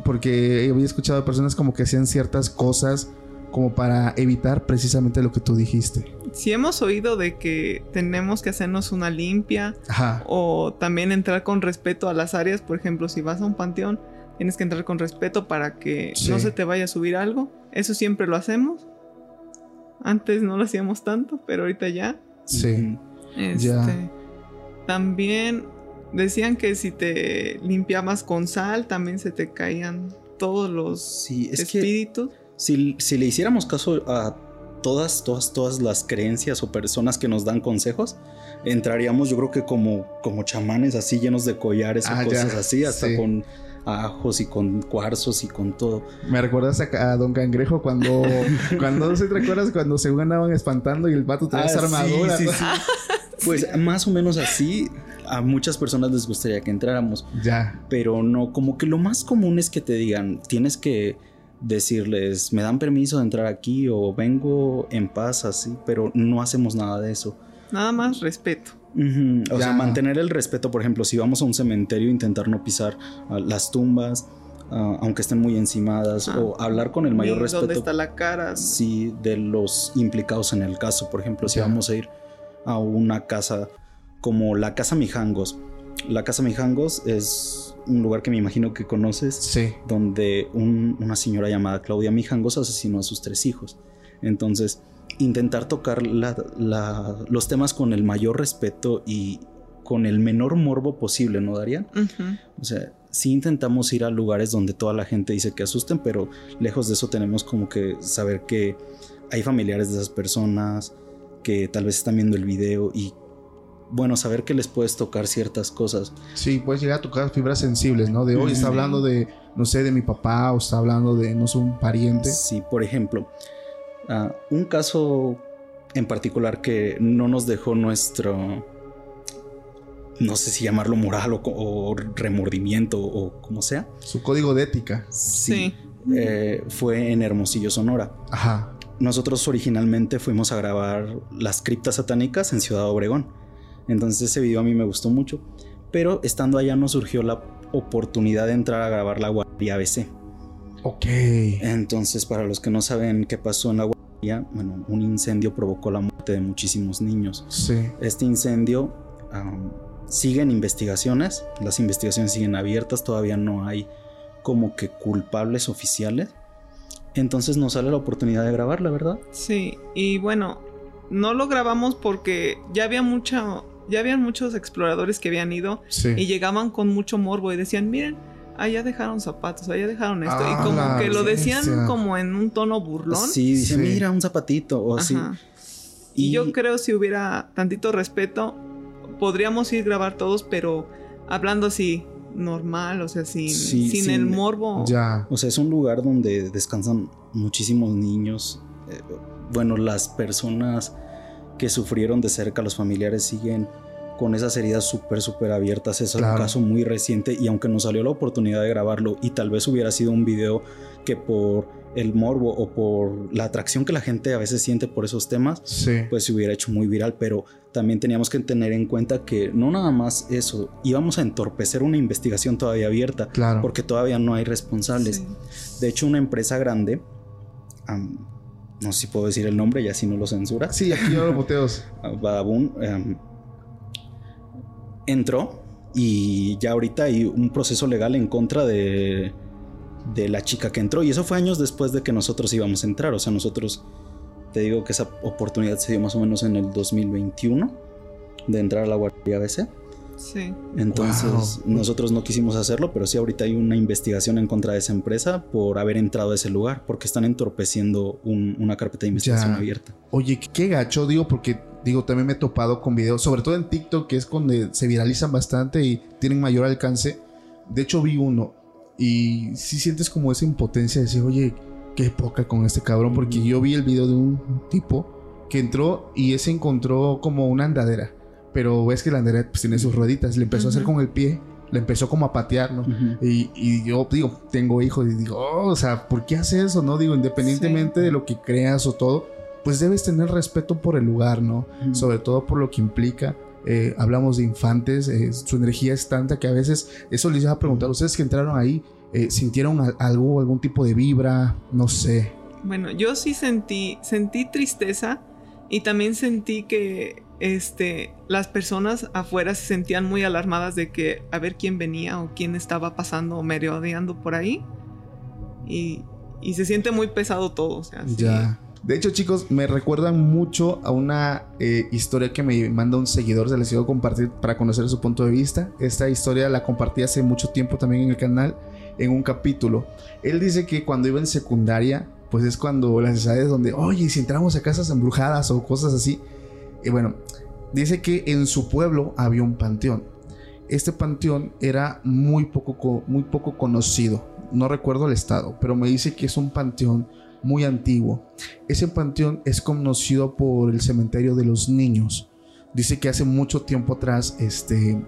Speaker 3: porque había escuchado a personas como que hacían ciertas cosas como para evitar precisamente lo que tú dijiste.
Speaker 2: Si hemos oído de que tenemos que hacernos una limpia o también entrar con respeto a las áreas, por ejemplo, si vas a un panteón, tienes que entrar con respeto para que no se te vaya a subir algo. Eso siempre lo hacemos. Antes no lo hacíamos tanto, pero ahorita ya.
Speaker 3: Sí.
Speaker 2: Este, También decían que si te limpiabas con sal, también se te caían todos los espíritus
Speaker 1: si, le hiciéramos caso a todas, todas, todas las creencias o personas que nos dan consejos, entraríamos yo creo que como, como chamanes así llenos de collares o ah, cosas así, hasta con ajos y con cuarzos y con todo.
Speaker 3: Me recuerdas a, Don Cangrejo cuando, cuando, ¿se te recuerdas cuando se andaban espantando y el vato esa ah, armadura?
Speaker 1: pues más o menos así a muchas personas les gustaría que entráramos.
Speaker 3: Ya.
Speaker 1: Pero no, como que lo más común es que te digan, tienes que decirles, me dan permiso de entrar aquí o vengo en paz así, pero no hacemos nada de eso.
Speaker 2: Nada más respeto.
Speaker 1: O sea, mantener el respeto, por ejemplo, si vamos a un cementerio, intentar no pisar ah, las tumbas, ah, aunque estén muy encimadas, ah. o hablar con el mayor respeto. ¿Dónde
Speaker 2: está la cara?
Speaker 1: Sí, de los implicados en el caso. Por ejemplo, si vamos a ir a una casa como la Casa Mijangos. La Casa Mijangos es un lugar que me imagino que conoces,
Speaker 3: sí.
Speaker 1: donde una señora llamada Claudia Mijangos asesinó a sus tres hijos. Entonces, intentar tocar los temas con el mayor respeto y con el menor morbo posible, ¿no, Darían? O sea, sí intentamos ir a lugares donde toda la gente dice que asusten, pero lejos de eso tenemos como que saber que hay familiares de esas personas que tal vez están viendo el video y bueno, saber que les puedes tocar ciertas cosas.
Speaker 3: Sí, puedes llegar a tocar fibras sensibles, ¿no? De hoy está hablando de, no sé, de mi papá o está hablando de, no sé, un pariente.
Speaker 1: Sí, por ejemplo, ah, un caso en particular que no nos dejó nuestro, no sé si llamarlo moral o, remordimiento o como sea.
Speaker 3: Su código de ética.
Speaker 1: Sí. Eh, fue en Hermosillo, Sonora.
Speaker 3: Ajá.
Speaker 1: Nosotros originalmente fuimos a grabar las criptas satánicas en Ciudad Obregón. Entonces ese video a mí me gustó mucho. Pero estando allá nos surgió la oportunidad de entrar a grabar la guardia ABC.
Speaker 3: Ok.
Speaker 1: Entonces, para los que no saben qué pasó en la guardia, bueno, un incendio provocó la muerte de muchísimos niños.
Speaker 3: Sí.
Speaker 1: Este incendio sigue en investigaciones. Las investigaciones siguen abiertas. Todavía no hay como que culpables oficiales. Entonces nos sale la oportunidad de grabarla, ¿verdad?
Speaker 2: Sí, y bueno, no lo grabamos porque ya había mucha, ya habían muchos exploradores que habían ido y llegaban con mucho morbo y decían, miren, allá dejaron zapatos, allá dejaron esto. y como que lo decían como en un tono burlón.
Speaker 1: Sí, dice, mira, un zapatito o así.
Speaker 2: Y... yo creo si hubiera tantito respeto, podríamos ir a grabar todos, pero hablando así, normal, o sea, sin, sin, el morbo.
Speaker 3: Ya.
Speaker 1: O sea, es un lugar donde descansan muchísimos niños. Eh, bueno, las personas que sufrieron de cerca, los familiares siguen con esas heridas súper, súper abiertas. Es un caso muy reciente y aunque nos salió la oportunidad de grabarlo y tal vez hubiera sido un video que por el morbo o por la atracción que la gente a veces siente por esos temas, pues se hubiera hecho muy viral, pero también teníamos que tener en cuenta que no nada más eso, íbamos a entorpecer una investigación todavía abierta, porque todavía no hay responsables. De hecho, una empresa grande, no sé si puedo decir el nombre, ya si no lo censura.
Speaker 3: Sí, aquí no lo boteos.
Speaker 1: Badabun em, entró y ya ahorita hay un proceso legal en contra de de la chica que entró. Y eso fue años después de que nosotros íbamos a entrar. O sea, nosotros, te digo que esa oportunidad se dio más o menos en el 2021 de entrar a la Guardia ABC.
Speaker 2: Sí.
Speaker 1: Entonces, nosotros no quisimos hacerlo, pero sí ahorita hay una investigación en contra de esa empresa por haber entrado a ese lugar, porque están entorpeciendo una carpeta de investigación abierta.
Speaker 3: Oye, qué gacho, digo, porque digo, también me he topado con videos, sobre todo en TikTok, que es donde se viralizan bastante y tienen mayor alcance. De hecho, vi uno y si sientes como esa impotencia de decir, oye, qué poca con este cabrón. Porque yo vi el video de un tipo que entró y ese encontró como una andadera. Pero ves que la andadera pues, tiene sus rueditas. Le empezó a hacer con el pie. Le empezó como a patear, ¿no? y, yo digo, tengo hijos y digo, oh, o sea, ¿por qué hace eso? No digo, independientemente de lo que creas o todo, pues debes tener respeto por el lugar, ¿no? Sobre todo por lo que implica. Eh, hablamos de infantes, eh, su energía es tanta que a veces, eso les iba a preguntar, ustedes que entraron ahí, eh, ¿sintieron algo, algún tipo de vibra? No sé.
Speaker 2: Bueno, yo sí sentí, sentí tristeza y también sentí que este, las personas afuera se sentían muy alarmadas de que a ver quién venía o quién estaba pasando o merodeando por ahí. Y, se siente muy pesado todo.
Speaker 3: Ya. De hecho, chicos, me recuerdan mucho a una eh, historia que me manda un seguidor. Se les iba a compartir para conocer su punto de vista. Esta historia la compartí hace mucho tiempo también en el canal, en un capítulo. Él dice que cuando iba en secundaria, pues es cuando las edades donde, oye, si entramos a casas embrujadas o cosas así. Y bueno, dice que en su pueblo había un panteón. Este panteón era muy poco, muy poco conocido. No recuerdo el estado, pero me dice que es un panteón muy antiguo. Ese panteón es conocido por el cementerio de los niños. Dice que hace mucho tiempo atrás este,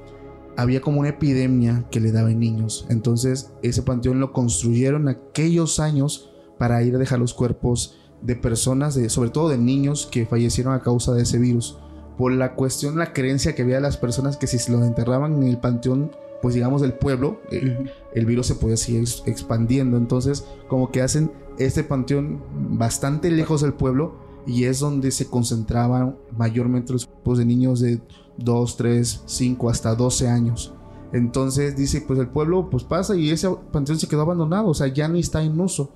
Speaker 3: había como una epidemia que le daba en niños. Entonces ese panteón lo construyeron aquellos años para ir a dejar los cuerpos de personas, de, sobre todo de niños que fallecieron a causa de ese virus. Por la cuestión, la creencia que había de las personas que si se los enterraban en el panteón pues digamos del pueblo, eh, el virus se puede seguir expandiendo. Entonces, como que hacen este panteón bastante lejos del pueblo y es donde se concentraban mayormente los grupos de niños de 2, 3, 5 hasta 12 años. Entonces dice, pues el pueblo pues pasa y ese panteón se quedó abandonado, o sea, ya ni está en uso.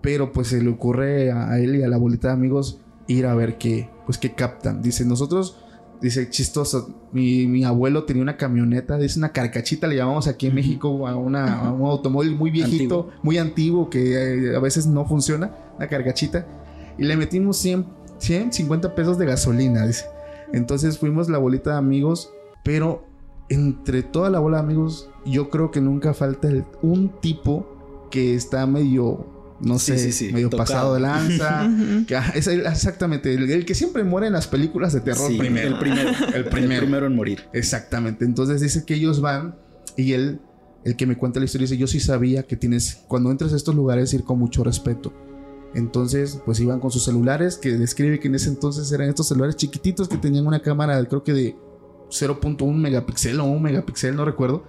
Speaker 3: Pero pues se le ocurre a él y a la bolita de amigos ir a ver qué, pues qué captan. Dice, nosotros Dice, chistoso, mi, abuelo tenía una camioneta, es una carcachita, le llamamos aquí en México a, una, un automóvil muy viejito, muy antiguo, que eh, a veces no funciona, una carcachita. Y le metimos 100, 150 pesos de gasolina, dice. Entonces fuimos la bolita de amigos, pero entre toda la bola de amigos, yo creo que nunca falta el- un tipo que está medio, no
Speaker 1: Sí,
Speaker 3: sé,
Speaker 1: sí, sí,
Speaker 3: medio
Speaker 1: tocado.
Speaker 3: pasado de lanza. Que, ah, es el- exactamente, el, el que siempre muere en las películas de terror
Speaker 1: Sí,
Speaker 3: primero.
Speaker 1: El primero.
Speaker 3: El primero.
Speaker 1: El primero en morir.
Speaker 3: Exactamente. Entonces dice que ellos van y él, el que me cuenta la historia, dice, yo sí sabía que tienes, cuando entras a estos lugares, ir con mucho respeto. Entonces, pues iban con sus celulares, que describe que en ese entonces eran estos celulares chiquititos que tenían una cámara, creo que de 0.1 megapíxel o 1 megapíxel, no recuerdo,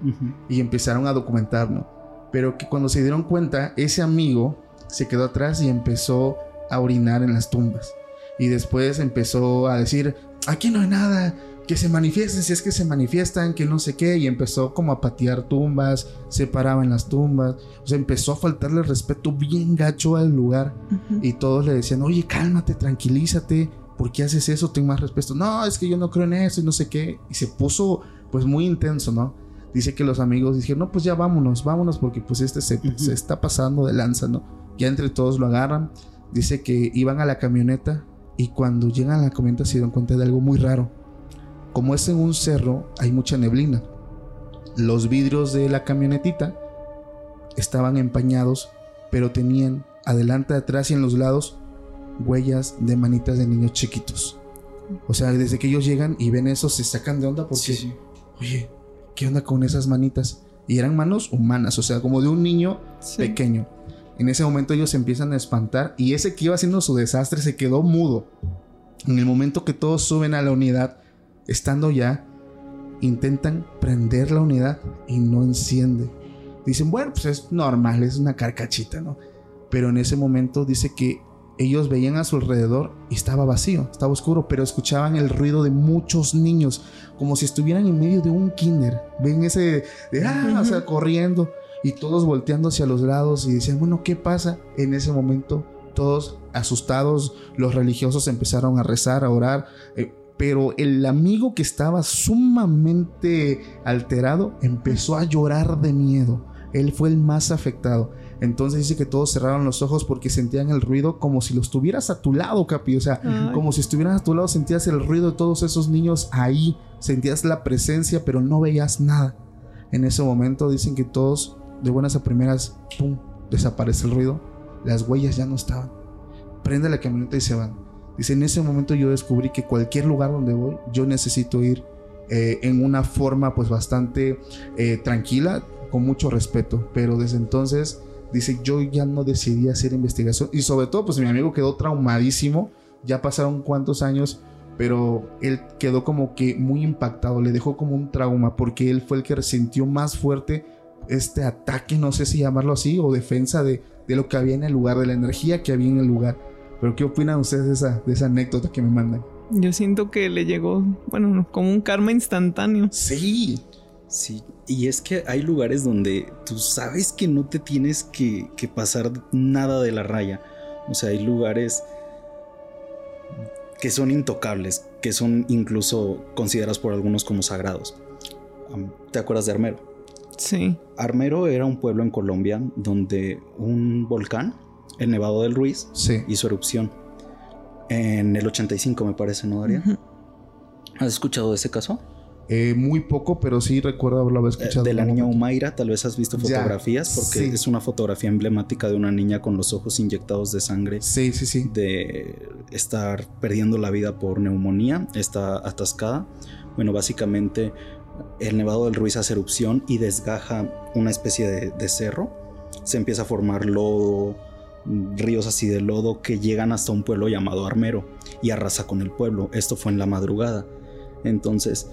Speaker 3: y empezaron a documentar, ¿no? Pero que cuando se dieron cuenta, ese amigo se quedó atrás y empezó a orinar en las tumbas. Y después empezó a decir, aquí no hay nada, que se manifiesten si es que se manifiestan, que no sé qué. Y empezó como a patear tumbas, se paraba en las tumbas. O sea, empezó a faltarle respeto bien gacho al lugar. Y todos le decían, oye, cálmate, tranquilízate. ¿Por qué haces eso? Ten más respeto. No, es que yo no creo en eso y no sé qué. Y se puso pues muy intenso, ¿no? Dice que los amigos dijeron, no, pues ya vámonos, vámonos porque pues este se, se está pasando de lanza, ¿no? Ya entre todos lo agarran. Dice que iban a la camioneta y cuando llegan a la camioneta se dieron cuenta de algo muy raro. Como es en un cerro, hay mucha neblina. Los vidrios de la camionetita estaban empañados, pero tenían adelante, atrás y en los lados huellas de manitas de niños chiquitos. O sea, desde que ellos llegan y ven eso, se sacan de onda porque,
Speaker 1: Sí, sí.
Speaker 3: oye, ¿qué onda con esas manitas? Y eran manos humanas, o sea, como de un niño
Speaker 2: Sí.
Speaker 3: pequeño. En ese momento ellos se empiezan a espantar y ese que iba haciendo su desastre se quedó mudo. En el momento que todos suben a la unidad, estando ya, intentan prender la unidad y no enciende. Dicen, bueno, pues es normal, es una carcachita, ¿no? Pero en ese momento dice que ellos veían a su alrededor y estaba vacío, estaba oscuro, pero escuchaban el ruido de muchos niños, como si estuvieran en medio de un kinder. Ven ese, de, ah, o sea, corriendo y todos volteando hacia los lados y decían, bueno, ¿qué pasa? En ese momento, todos asustados, los religiosos empezaron a rezar, a orar, eh, pero el amigo que estaba sumamente alterado empezó a llorar de miedo. Él fue el más afectado. Entonces dice que todos cerraron los ojos porque sentían el ruido como si los tuvieras a tu lado, Capi. O sea,
Speaker 2: Ay.
Speaker 3: como si estuvieras a tu lado, sentías el ruido de todos esos niños ahí. Sentías la presencia, pero no veías nada. En ese momento dicen que todos, de buenas a primeras, ¡pum! Desaparece el ruido. Las huellas ya no estaban. Prende la camioneta y se van. Dice, en ese momento yo descubrí que cualquier lugar donde voy, yo necesito ir eh, en una forma pues bastante eh, tranquila, con mucho respeto. Pero desde entonces, dice, yo ya no decidí hacer investigación. Y sobre todo, pues mi amigo quedó traumadísimo. Ya pasaron cuántos años, pero él quedó como que muy impactado, le dejó como un trauma, porque él fue el que resintió más fuerte este ataque, no sé si llamarlo así, o defensa de, de lo que había en el lugar, de la energía que había en el lugar. Pero ¿qué opinan ustedes de esa, de esa anécdota que me mandan?
Speaker 2: Yo siento que le llegó, bueno, como un karma instantáneo.
Speaker 3: Sí,
Speaker 1: Sí, y es que hay lugares donde tú sabes que no te tienes que, que pasar nada de la raya. O sea, hay lugares que son intocables, que son incluso considerados por algunos como sagrados. ¿Te acuerdas de Armero?
Speaker 2: Sí.
Speaker 1: Armero era un pueblo en Colombia donde un volcán, el Nevado del Ruiz,
Speaker 3: sí.
Speaker 1: hizo erupción. En el 85 me parece, ¿no, Daria?
Speaker 2: Ujú.
Speaker 1: ¿Has escuchado de ese caso?
Speaker 3: Eh, muy poco, pero sí recuerdo haberlo haber
Speaker 1: Eh,
Speaker 3: escuchado.
Speaker 1: de la niña. Humaira, tal vez has visto
Speaker 3: Ya,
Speaker 1: fotografías, porque
Speaker 3: sí.
Speaker 1: es una fotografía emblemática de una niña con los ojos inyectados de sangre,
Speaker 3: Sí, sí, sí.
Speaker 1: de estar perdiendo la vida por neumonía, está atascada. Bueno, básicamente el Nevado del Ruiz hace erupción y desgaja una especie de, de cerro. Se empieza a formar lodo, ríos así de lodo que llegan hasta un pueblo llamado Armero y arrasa con el pueblo. Esto fue en la madrugada. Entonces,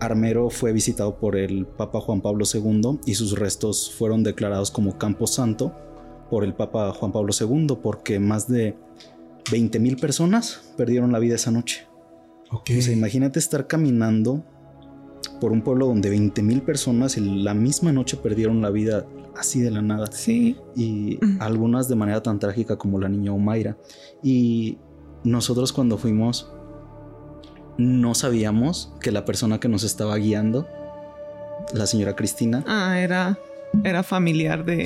Speaker 1: Armero fue visitado por el Papa Juan Pablo II y sus restos fueron declarados como Campo Santo por el Papa Juan Pablo II porque más de 20.000 personas perdieron la vida esa noche.
Speaker 3: Ok.
Speaker 1: O sea, imagínate estar caminando por un pueblo donde 20.000 personas en la misma noche perdieron la vida así de la nada
Speaker 2: Sí.
Speaker 1: y
Speaker 2: Mm.
Speaker 1: algunas de manera tan trágica como la niña Omaira. Y nosotros cuando fuimos no sabíamos que la persona que nos estaba guiando, la señora Cristina,
Speaker 2: Ah, era, era familiar de,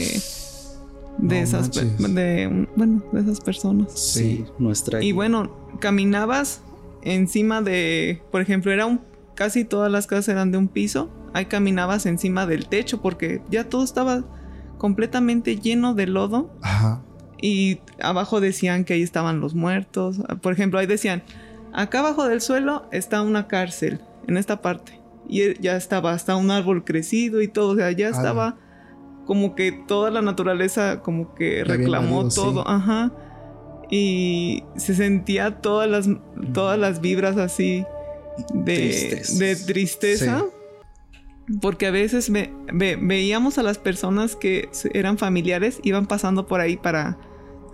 Speaker 2: de
Speaker 3: No
Speaker 2: esas, de, bueno, de esas personas.
Speaker 3: Sí.
Speaker 1: nuestra
Speaker 2: Y bueno, caminabas encima de, por ejemplo, era un, casi todas las casas eran de un piso, ahí caminabas encima del techo porque ya todo estaba completamente lleno de lodo.
Speaker 3: Ajá.
Speaker 2: Y abajo decían que ahí estaban los muertos. Por ejemplo, ahí decían, acá abajo del suelo está una cárcel, en esta parte. Y ya estaba hasta un árbol crecido y todo, o sea, ya estaba como que toda la naturaleza como que reclamó
Speaker 3: sí.
Speaker 2: todo, ajá. Y se sentía todas las todas las vibras así de tristeza. Porque a veces ve- ve- veíamos a las personas que eran familiares, iban pasando por ahí para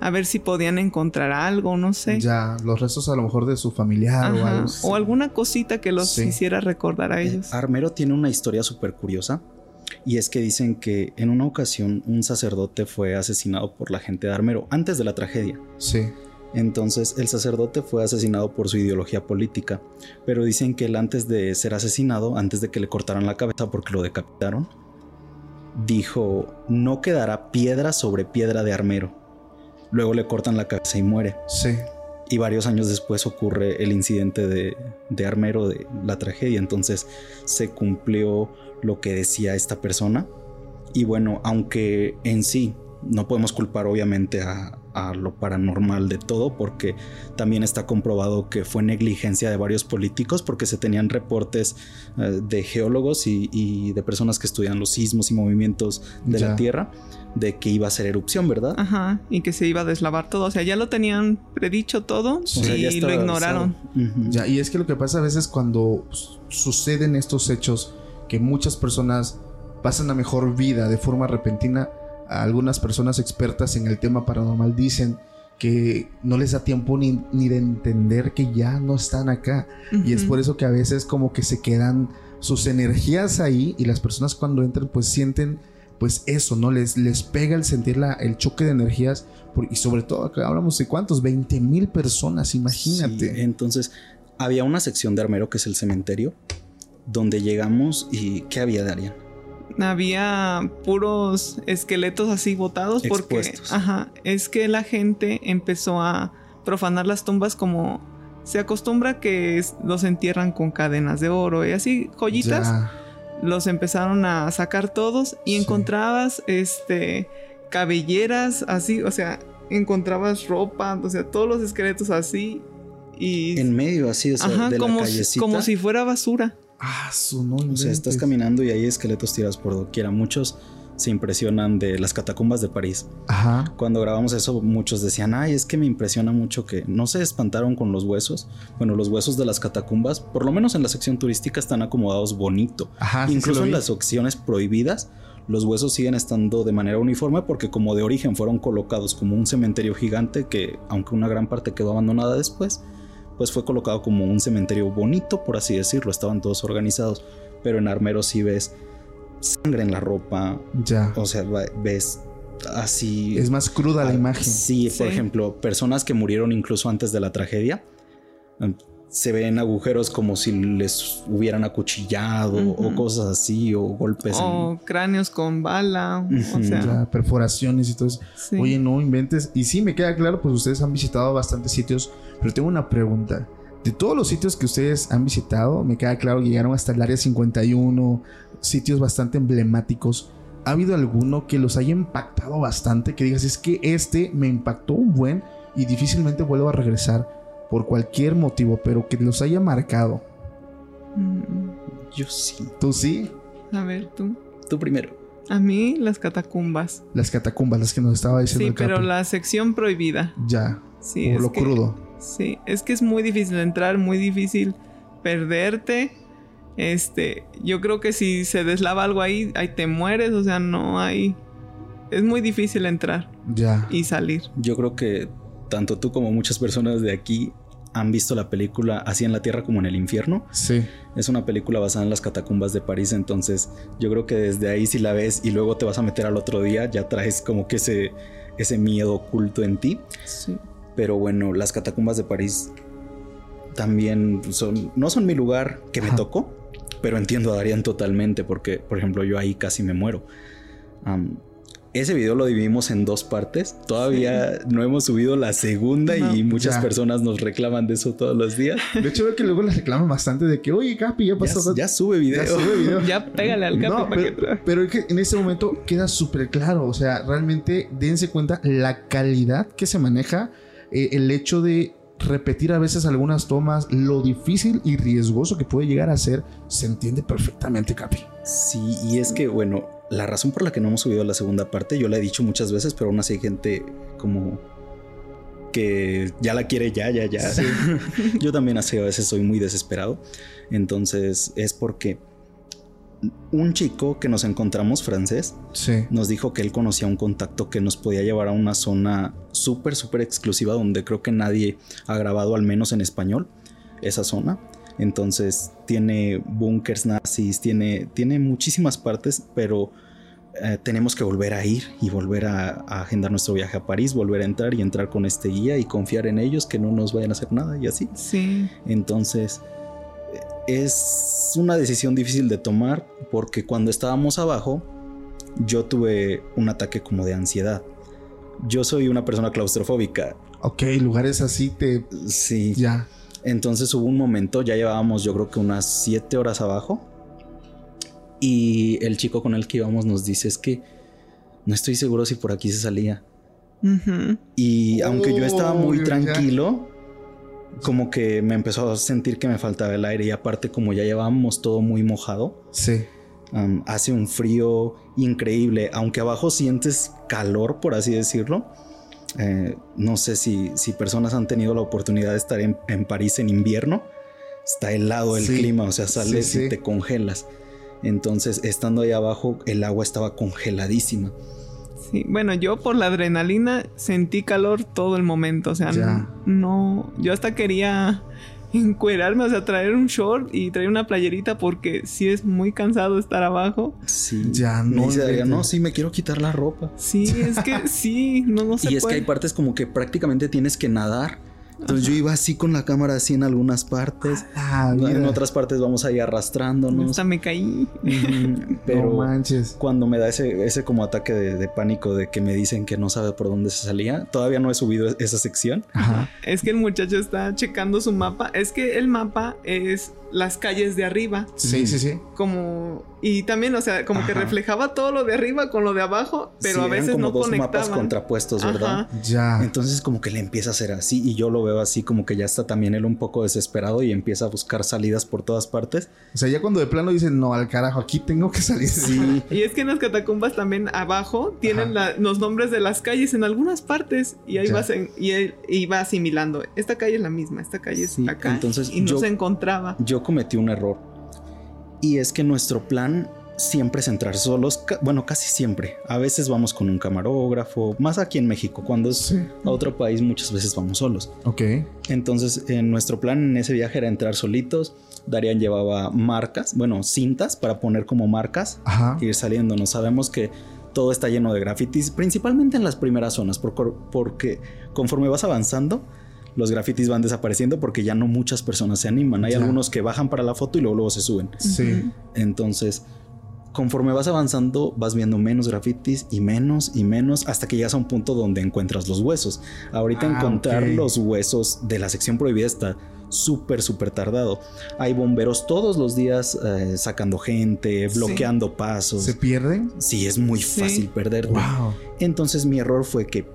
Speaker 2: a ver si podían encontrar algo, no sé.
Speaker 3: Ya, los restos a lo mejor de su familiar o algo.
Speaker 2: O alguna cosita que los
Speaker 3: Sí.
Speaker 2: hiciera recordar a ellos.
Speaker 1: Armero tiene una historia súper curiosa y es que dicen que en una ocasión un sacerdote fue asesinado por la gente de Armero antes de la tragedia.
Speaker 3: Sí.
Speaker 1: Entonces el sacerdote fue asesinado por su ideología política, pero dicen que él antes de ser asesinado, antes de que le cortaran la cabeza porque lo decapitaron, dijo, no quedará piedra sobre piedra de Armero. Luego le cortan la cabeza y muere.
Speaker 3: Sí.
Speaker 1: Y varios años después ocurre el incidente de, de Armero, de la tragedia. Entonces se cumplió lo que decía esta persona. Y bueno, aunque en sí no podemos culpar obviamente a, a lo paranormal de todo, porque también está comprobado que fue negligencia de varios políticos, porque se tenían reportes eh, de geólogos y, y de personas que estudian los sismos y movimientos de
Speaker 3: Ya.
Speaker 1: la Tierra, de que iba a ser erupción, ¿verdad?
Speaker 2: Ajá, y que se iba a deslavar todo. O sea, ya lo tenían predicho todo
Speaker 1: O sea, ya
Speaker 2: y lo ignoraron.
Speaker 3: Ya, y es que lo que pasa a veces cuando suceden estos hechos, que muchas personas pasan a mejor vida de forma repentina, algunas personas expertas en el tema paranormal dicen que no les da tiempo ni, ni de entender que ya no están acá. Y es por eso que a veces como que se quedan sus energías ahí y las personas cuando entran pues sienten pues eso, ¿no? Les, les pega el sentir la, el choque de energías por- y sobre todo acá hablamos de cuántos, 20 mil personas, imagínate.
Speaker 1: Sí, entonces, había una sección de Armero que es el cementerio, donde llegamos y ¿qué había de Arián?
Speaker 2: Había puros esqueletos así botados porque ajá, es que la gente empezó a profanar las tumbas como se acostumbra que los entierran con cadenas de oro y así joyitas,
Speaker 3: Ya.
Speaker 2: los empezaron a sacar todos y
Speaker 3: Sí.
Speaker 2: encontrabas este cabelleras así, o sea, encontrabas ropa, o sea, todos los esqueletos así y
Speaker 1: En medio, así, o sea,
Speaker 2: ajá,
Speaker 1: de la
Speaker 2: como,
Speaker 1: callecita.
Speaker 2: como si fuera basura.
Speaker 3: Ah, su no
Speaker 1: O sea,
Speaker 3: inventes.
Speaker 1: estás caminando y hay esqueletos tirados por doquiera. Muchos se impresionan de las catacumbas de París.
Speaker 3: Ajá.
Speaker 1: Cuando grabamos eso, muchos decían, ay, es que me impresiona mucho que no se espantaron con los huesos. Bueno, los huesos de las catacumbas, por lo menos en la sección turística, están acomodados bonito.
Speaker 3: Ajá. sí
Speaker 1: Incluso en las opciones prohibidas, los huesos siguen estando de manera uniforme porque como de origen fueron colocados como un cementerio gigante que, aunque una gran parte quedó abandonada después, pues fue colocado como un cementerio bonito, por así decirlo, estaban todos organizados. Pero en Armero sí ves sangre en la ropa,
Speaker 3: Ya.
Speaker 1: o sea, ves así...
Speaker 3: Es más cruda la imagen.
Speaker 1: Sí, por ejemplo, personas que murieron incluso antes de la tragedia. Se ven agujeros como si les hubieran acuchillado o
Speaker 2: Ujú.
Speaker 1: cosas así, o golpes. en-
Speaker 2: O cráneos con bala, o
Speaker 1: Ujú.
Speaker 2: sea,
Speaker 3: Ya, perforaciones y todo eso.
Speaker 2: sí.
Speaker 3: Oye, no inventes. Y sí, me queda claro, pues ustedes han visitado bastantes sitios, pero tengo una pregunta. De todos los sitios que ustedes han visitado, me queda claro que llegaron hasta el área 51, sitios bastante emblemáticos. ¿Ha habido alguno que los haya impactado bastante? Que digas, es que este me impactó un buen y difícilmente vuelvo a regresar por cualquier motivo, pero que los haya marcado.
Speaker 2: Mm,
Speaker 1: Yo sí.
Speaker 3: ¿Tú sí?
Speaker 2: A ver, tú.
Speaker 1: Tú primero.
Speaker 2: A mí, las catacumbas.
Speaker 3: Las catacumbas, las que nos estaba diciendo
Speaker 2: Sí,
Speaker 3: el
Speaker 2: pero la sección prohibida.
Speaker 3: Ya,
Speaker 2: Sí,
Speaker 3: por
Speaker 2: es
Speaker 3: lo
Speaker 2: que-
Speaker 3: crudo.
Speaker 2: Sí, es que es muy difícil entrar, muy difícil perderte. Este, yo creo que si se deslava algo ahí, ahí te mueres, o sea, no hay. Es muy difícil entrar
Speaker 3: Ya.
Speaker 2: y salir.
Speaker 1: Yo creo que tanto tú como muchas personas de aquí han visto la película Así en la Tierra como en el Infierno.
Speaker 3: Sí.
Speaker 1: Es una película basada en las catacumbas de París, entonces yo creo que desde ahí si la ves y luego te vas a meter al otro día, ya traes como que ese, ese miedo oculto en ti.
Speaker 2: Sí.
Speaker 1: Pero bueno, las catacumbas de París también son, no son mi lugar que me
Speaker 3: Ajá.
Speaker 1: tocó, pero entiendo a Darían totalmente porque, por ejemplo, yo ahí casi me muero. Ese video lo dividimos en dos partes. Todavía no hemos subido la segunda y muchas personas nos reclaman de eso todos los días.
Speaker 3: De hecho, veo que luego les reclaman bastante de que, oye, Capi, ya pasó.
Speaker 1: Ya, sube video.
Speaker 2: Ya sube video. ya pégale al Capi para
Speaker 3: pero, que... pero es que en ese momento queda súper claro. O sea, realmente dense cuenta la calidad que se maneja, eh, el hecho de repetir a veces algunas tomas, lo difícil y riesgoso que puede llegar a ser, se entiende perfectamente, Capi.
Speaker 1: Sí, y es que, bueno, la razón por la que no hemos subido la segunda parte, yo la he dicho muchas veces, pero aún así hay gente como que ya la quiere ya, ya, ya. yo también así a veces soy muy desesperado. Entonces es porque un chico que nos encontramos francés nos dijo que él conocía un contacto que nos podía llevar a una zona súper, súper exclusiva donde creo que nadie ha grabado, al menos en español, esa zona. Entonces tiene búnkers nazis, tiene, tiene muchísimas partes, pero eh, tenemos que volver a ir y volver a, a, agendar nuestro viaje a París, volver a entrar y entrar con este guía y confiar en ellos que no nos vayan a hacer nada y así.
Speaker 2: Sí.
Speaker 1: Entonces es una decisión difícil de tomar porque cuando estábamos abajo yo tuve un ataque como de ansiedad. Yo soy una persona claustrofóbica.
Speaker 3: Ok, lugares así te...
Speaker 1: Sí.
Speaker 3: Ya.
Speaker 1: Entonces hubo un momento, ya llevábamos yo creo que unas siete horas abajo. Y el chico con el que íbamos nos dice es que no estoy seguro si por aquí se salía. Y aunque yo estaba muy tranquilo, como que me empezó a sentir que me faltaba el aire y aparte como ya llevábamos todo muy mojado.
Speaker 3: Sí.
Speaker 1: hace un frío increíble, aunque abajo sientes calor, por así decirlo. Eh, no sé si, si, personas han tenido la oportunidad de estar en, París en invierno. Está helado el clima, o sea, sales y te congelas. Entonces, estando ahí abajo, el agua estaba congeladísima.
Speaker 2: Sí, bueno, yo por la adrenalina sentí calor todo el momento, o sea, no, yo hasta quería encuerarme, o sea, traer un short y traer una playerita porque sí es muy cansado estar abajo.
Speaker 1: Sí, ya no. no, sí, me quiero quitar la ropa.
Speaker 2: Sí, es que sí, no, no se
Speaker 1: Y es que hay partes como que prácticamente tienes que nadar entonces yo iba así con la cámara así en algunas partes. Ah, en otras partes vamos ahí arrastrándonos.
Speaker 2: Hasta me caí.
Speaker 1: pero manches. cuando me da ese, ese como ataque de, pánico de que me dicen que no sabe por dónde se salía, todavía no he subido esa sección.
Speaker 2: Es que el muchacho está checando su mapa. Es que el mapa es las calles de arriba.
Speaker 3: Sí, sí, sí.
Speaker 2: Como y también, o sea, como que reflejaba todo lo de arriba con lo de abajo, pero a veces eran como no dos mapas
Speaker 1: contrapuestos, ¿verdad?
Speaker 3: Ya.
Speaker 1: Entonces como que le empieza a hacer así y yo lo veo así como que ya está también él un poco desesperado y empieza a buscar salidas por todas partes.
Speaker 3: O sea, ya cuando de plano dicen, "No, al carajo, aquí tengo que salir."
Speaker 1: Sí.
Speaker 2: y es que en las catacumbas también abajo tienen los nombres de las calles en algunas partes y ahí vas y él iba asimilando. Esta calle es la misma, esta calle es acá. Entonces, y no se encontraba.
Speaker 1: Yo cometí un error y es que nuestro plan siempre es entrar solos, bueno, casi siempre. A veces vamos con un camarógrafo, más aquí en México, cuando es a otro país muchas veces vamos solos.
Speaker 3: Ok.
Speaker 1: Entonces, en nuestro plan en ese viaje era entrar solitos. Darian llevaba marcas, bueno, cintas para poner como marcas Ajá. ir saliendo. No sabemos que todo está lleno de grafitis, principalmente en las primeras zonas, porque conforme vas avanzando, los grafitis van desapareciendo porque ya no muchas personas se animan. Hay algunos que bajan para la foto y luego, luego se suben.
Speaker 3: Sí.
Speaker 1: Entonces, conforme vas avanzando, vas viendo menos grafitis y menos y menos hasta que llegas a un punto donde encuentras los huesos. Ahorita ah, encontrar los huesos de la sección prohibida está súper, súper tardado. Hay bomberos todos los días eh, sacando gente, bloqueando pasos.
Speaker 3: ¿Se pierden?
Speaker 1: Sí, es muy fácil perderte. Entonces mi error fue que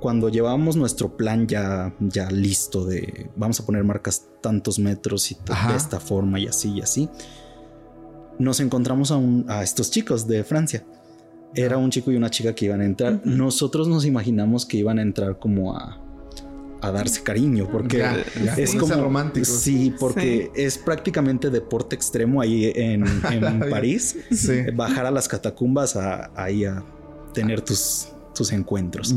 Speaker 1: cuando llevábamos nuestro plan ya, ya listo de vamos a poner marcas tantos metros y de esta forma y así y así, nos encontramos a, un, a estos chicos de Francia. Era un chico y una chica que iban a entrar. Nosotros nos imaginamos que iban a entrar como a, a darse cariño, porque es como
Speaker 3: romántico.
Speaker 1: Sí, porque es prácticamente deporte extremo ahí en, París. Bajar a las catacumbas a, ahí a tener tus tus encuentros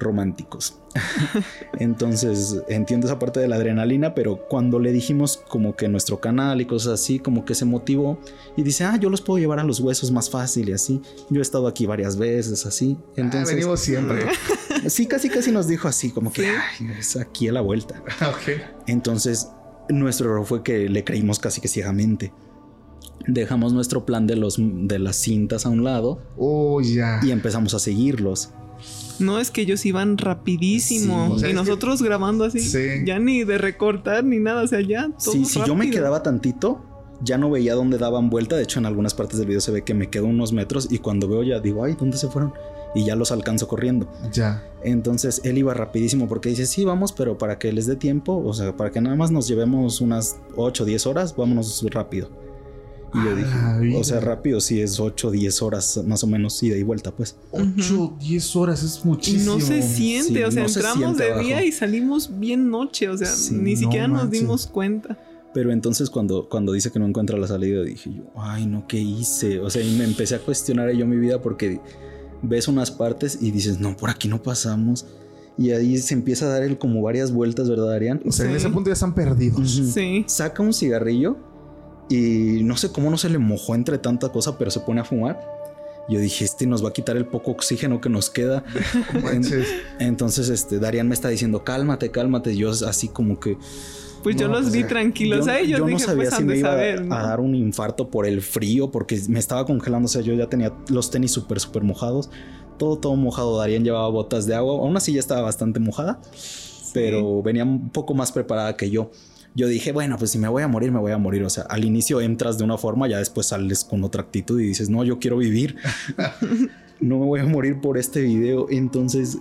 Speaker 1: románticos. Entonces entiendo esa parte de la adrenalina, pero cuando le dijimos como que nuestro canal y cosas así, como que se motivó y dice, ah, yo los puedo llevar a los huesos más fácil y así. Yo he estado aquí varias veces, así.
Speaker 3: Ah, Entonces, venimos siempre.
Speaker 1: Sí, casi casi nos dijo así, como que es aquí a la vuelta. Entonces, nuestro error fue que le creímos casi que ciegamente. Dejamos nuestro plan de, los, de las cintas a un lado
Speaker 3: Oh, ya.
Speaker 1: y empezamos a seguirlos.
Speaker 2: No, es que ellos iban rapidísimo.
Speaker 1: Sí.
Speaker 3: O sea,
Speaker 2: y
Speaker 3: que-
Speaker 2: nosotros grabando así.
Speaker 3: Sí.
Speaker 2: Ya ni de recortar ni nada. O sea, ya todo
Speaker 1: Sí, si yo me quedaba tantito, ya no veía dónde daban vuelta. De hecho, en algunas partes del video se ve que me quedo unos metros y cuando veo ya digo, ay, ¿dónde se fueron? Y ya los alcanzo corriendo.
Speaker 3: Ya.
Speaker 1: Entonces él iba rapidísimo porque dice, sí, vamos, pero para que les dé tiempo, o sea, para que nada más nos llevemos unas 8 o 10 horas, vámonos rápido. Y yo dije,
Speaker 3: vida.
Speaker 1: o sea, rápido sí es 8 o 10 horas más o menos ida y vuelta, pues.
Speaker 3: 8, 10 horas es
Speaker 2: Y
Speaker 3: muchísimo.
Speaker 2: no se siente,
Speaker 1: Sí,
Speaker 2: o sea,
Speaker 1: no se
Speaker 2: entramos
Speaker 1: siente
Speaker 2: de
Speaker 1: abajo.
Speaker 2: día y salimos bien noche, o sea,
Speaker 1: Sí,
Speaker 2: ni
Speaker 3: no
Speaker 2: siquiera nos
Speaker 3: manches.
Speaker 2: dimos cuenta.
Speaker 1: Pero entonces cuando, cuando dice que no encuentra la salida, dije yo, ay, no, ¿qué hice? O sea, y me empecé a cuestionar yo mi vida porque ves unas partes y dices, no, por aquí no pasamos. Y ahí se empieza a dar el como varias vueltas, ¿verdad, Arián?
Speaker 3: O sea, en
Speaker 2: Sí.
Speaker 3: ese punto ya están perdidos.
Speaker 1: Ujú.
Speaker 2: Sí.
Speaker 1: Saca un cigarrillo y no sé cómo no se le mojó entre tanta cosa, pero se pone a fumar. Yo dije, este nos va a quitar el poco oxígeno que nos queda. Entonces, este, Darían me está diciendo, cálmate, cálmate. Yo así como que...
Speaker 2: Pues yo los
Speaker 1: o
Speaker 2: vi
Speaker 1: sea,
Speaker 2: tranquilos
Speaker 1: yo,
Speaker 2: a ellos.
Speaker 1: yo no
Speaker 2: dije,
Speaker 1: sabía
Speaker 2: pues
Speaker 1: si me iba
Speaker 2: saber. ¿no?
Speaker 1: a dar un infarto por el frío, porque me estaba congelando. O sea, yo ya tenía los tenis súper, súper mojados. Todo, todo mojado. Darían llevaba botas de agua. Aún así ya estaba bastante mojada, pero venía un poco más preparada que yo. Yo dije, bueno, pues si me voy a morir, me voy a morir. O sea, al inicio entras de una forma, ya después sales con otra actitud y dices, no, yo quiero vivir. no me voy a morir por este video. Entonces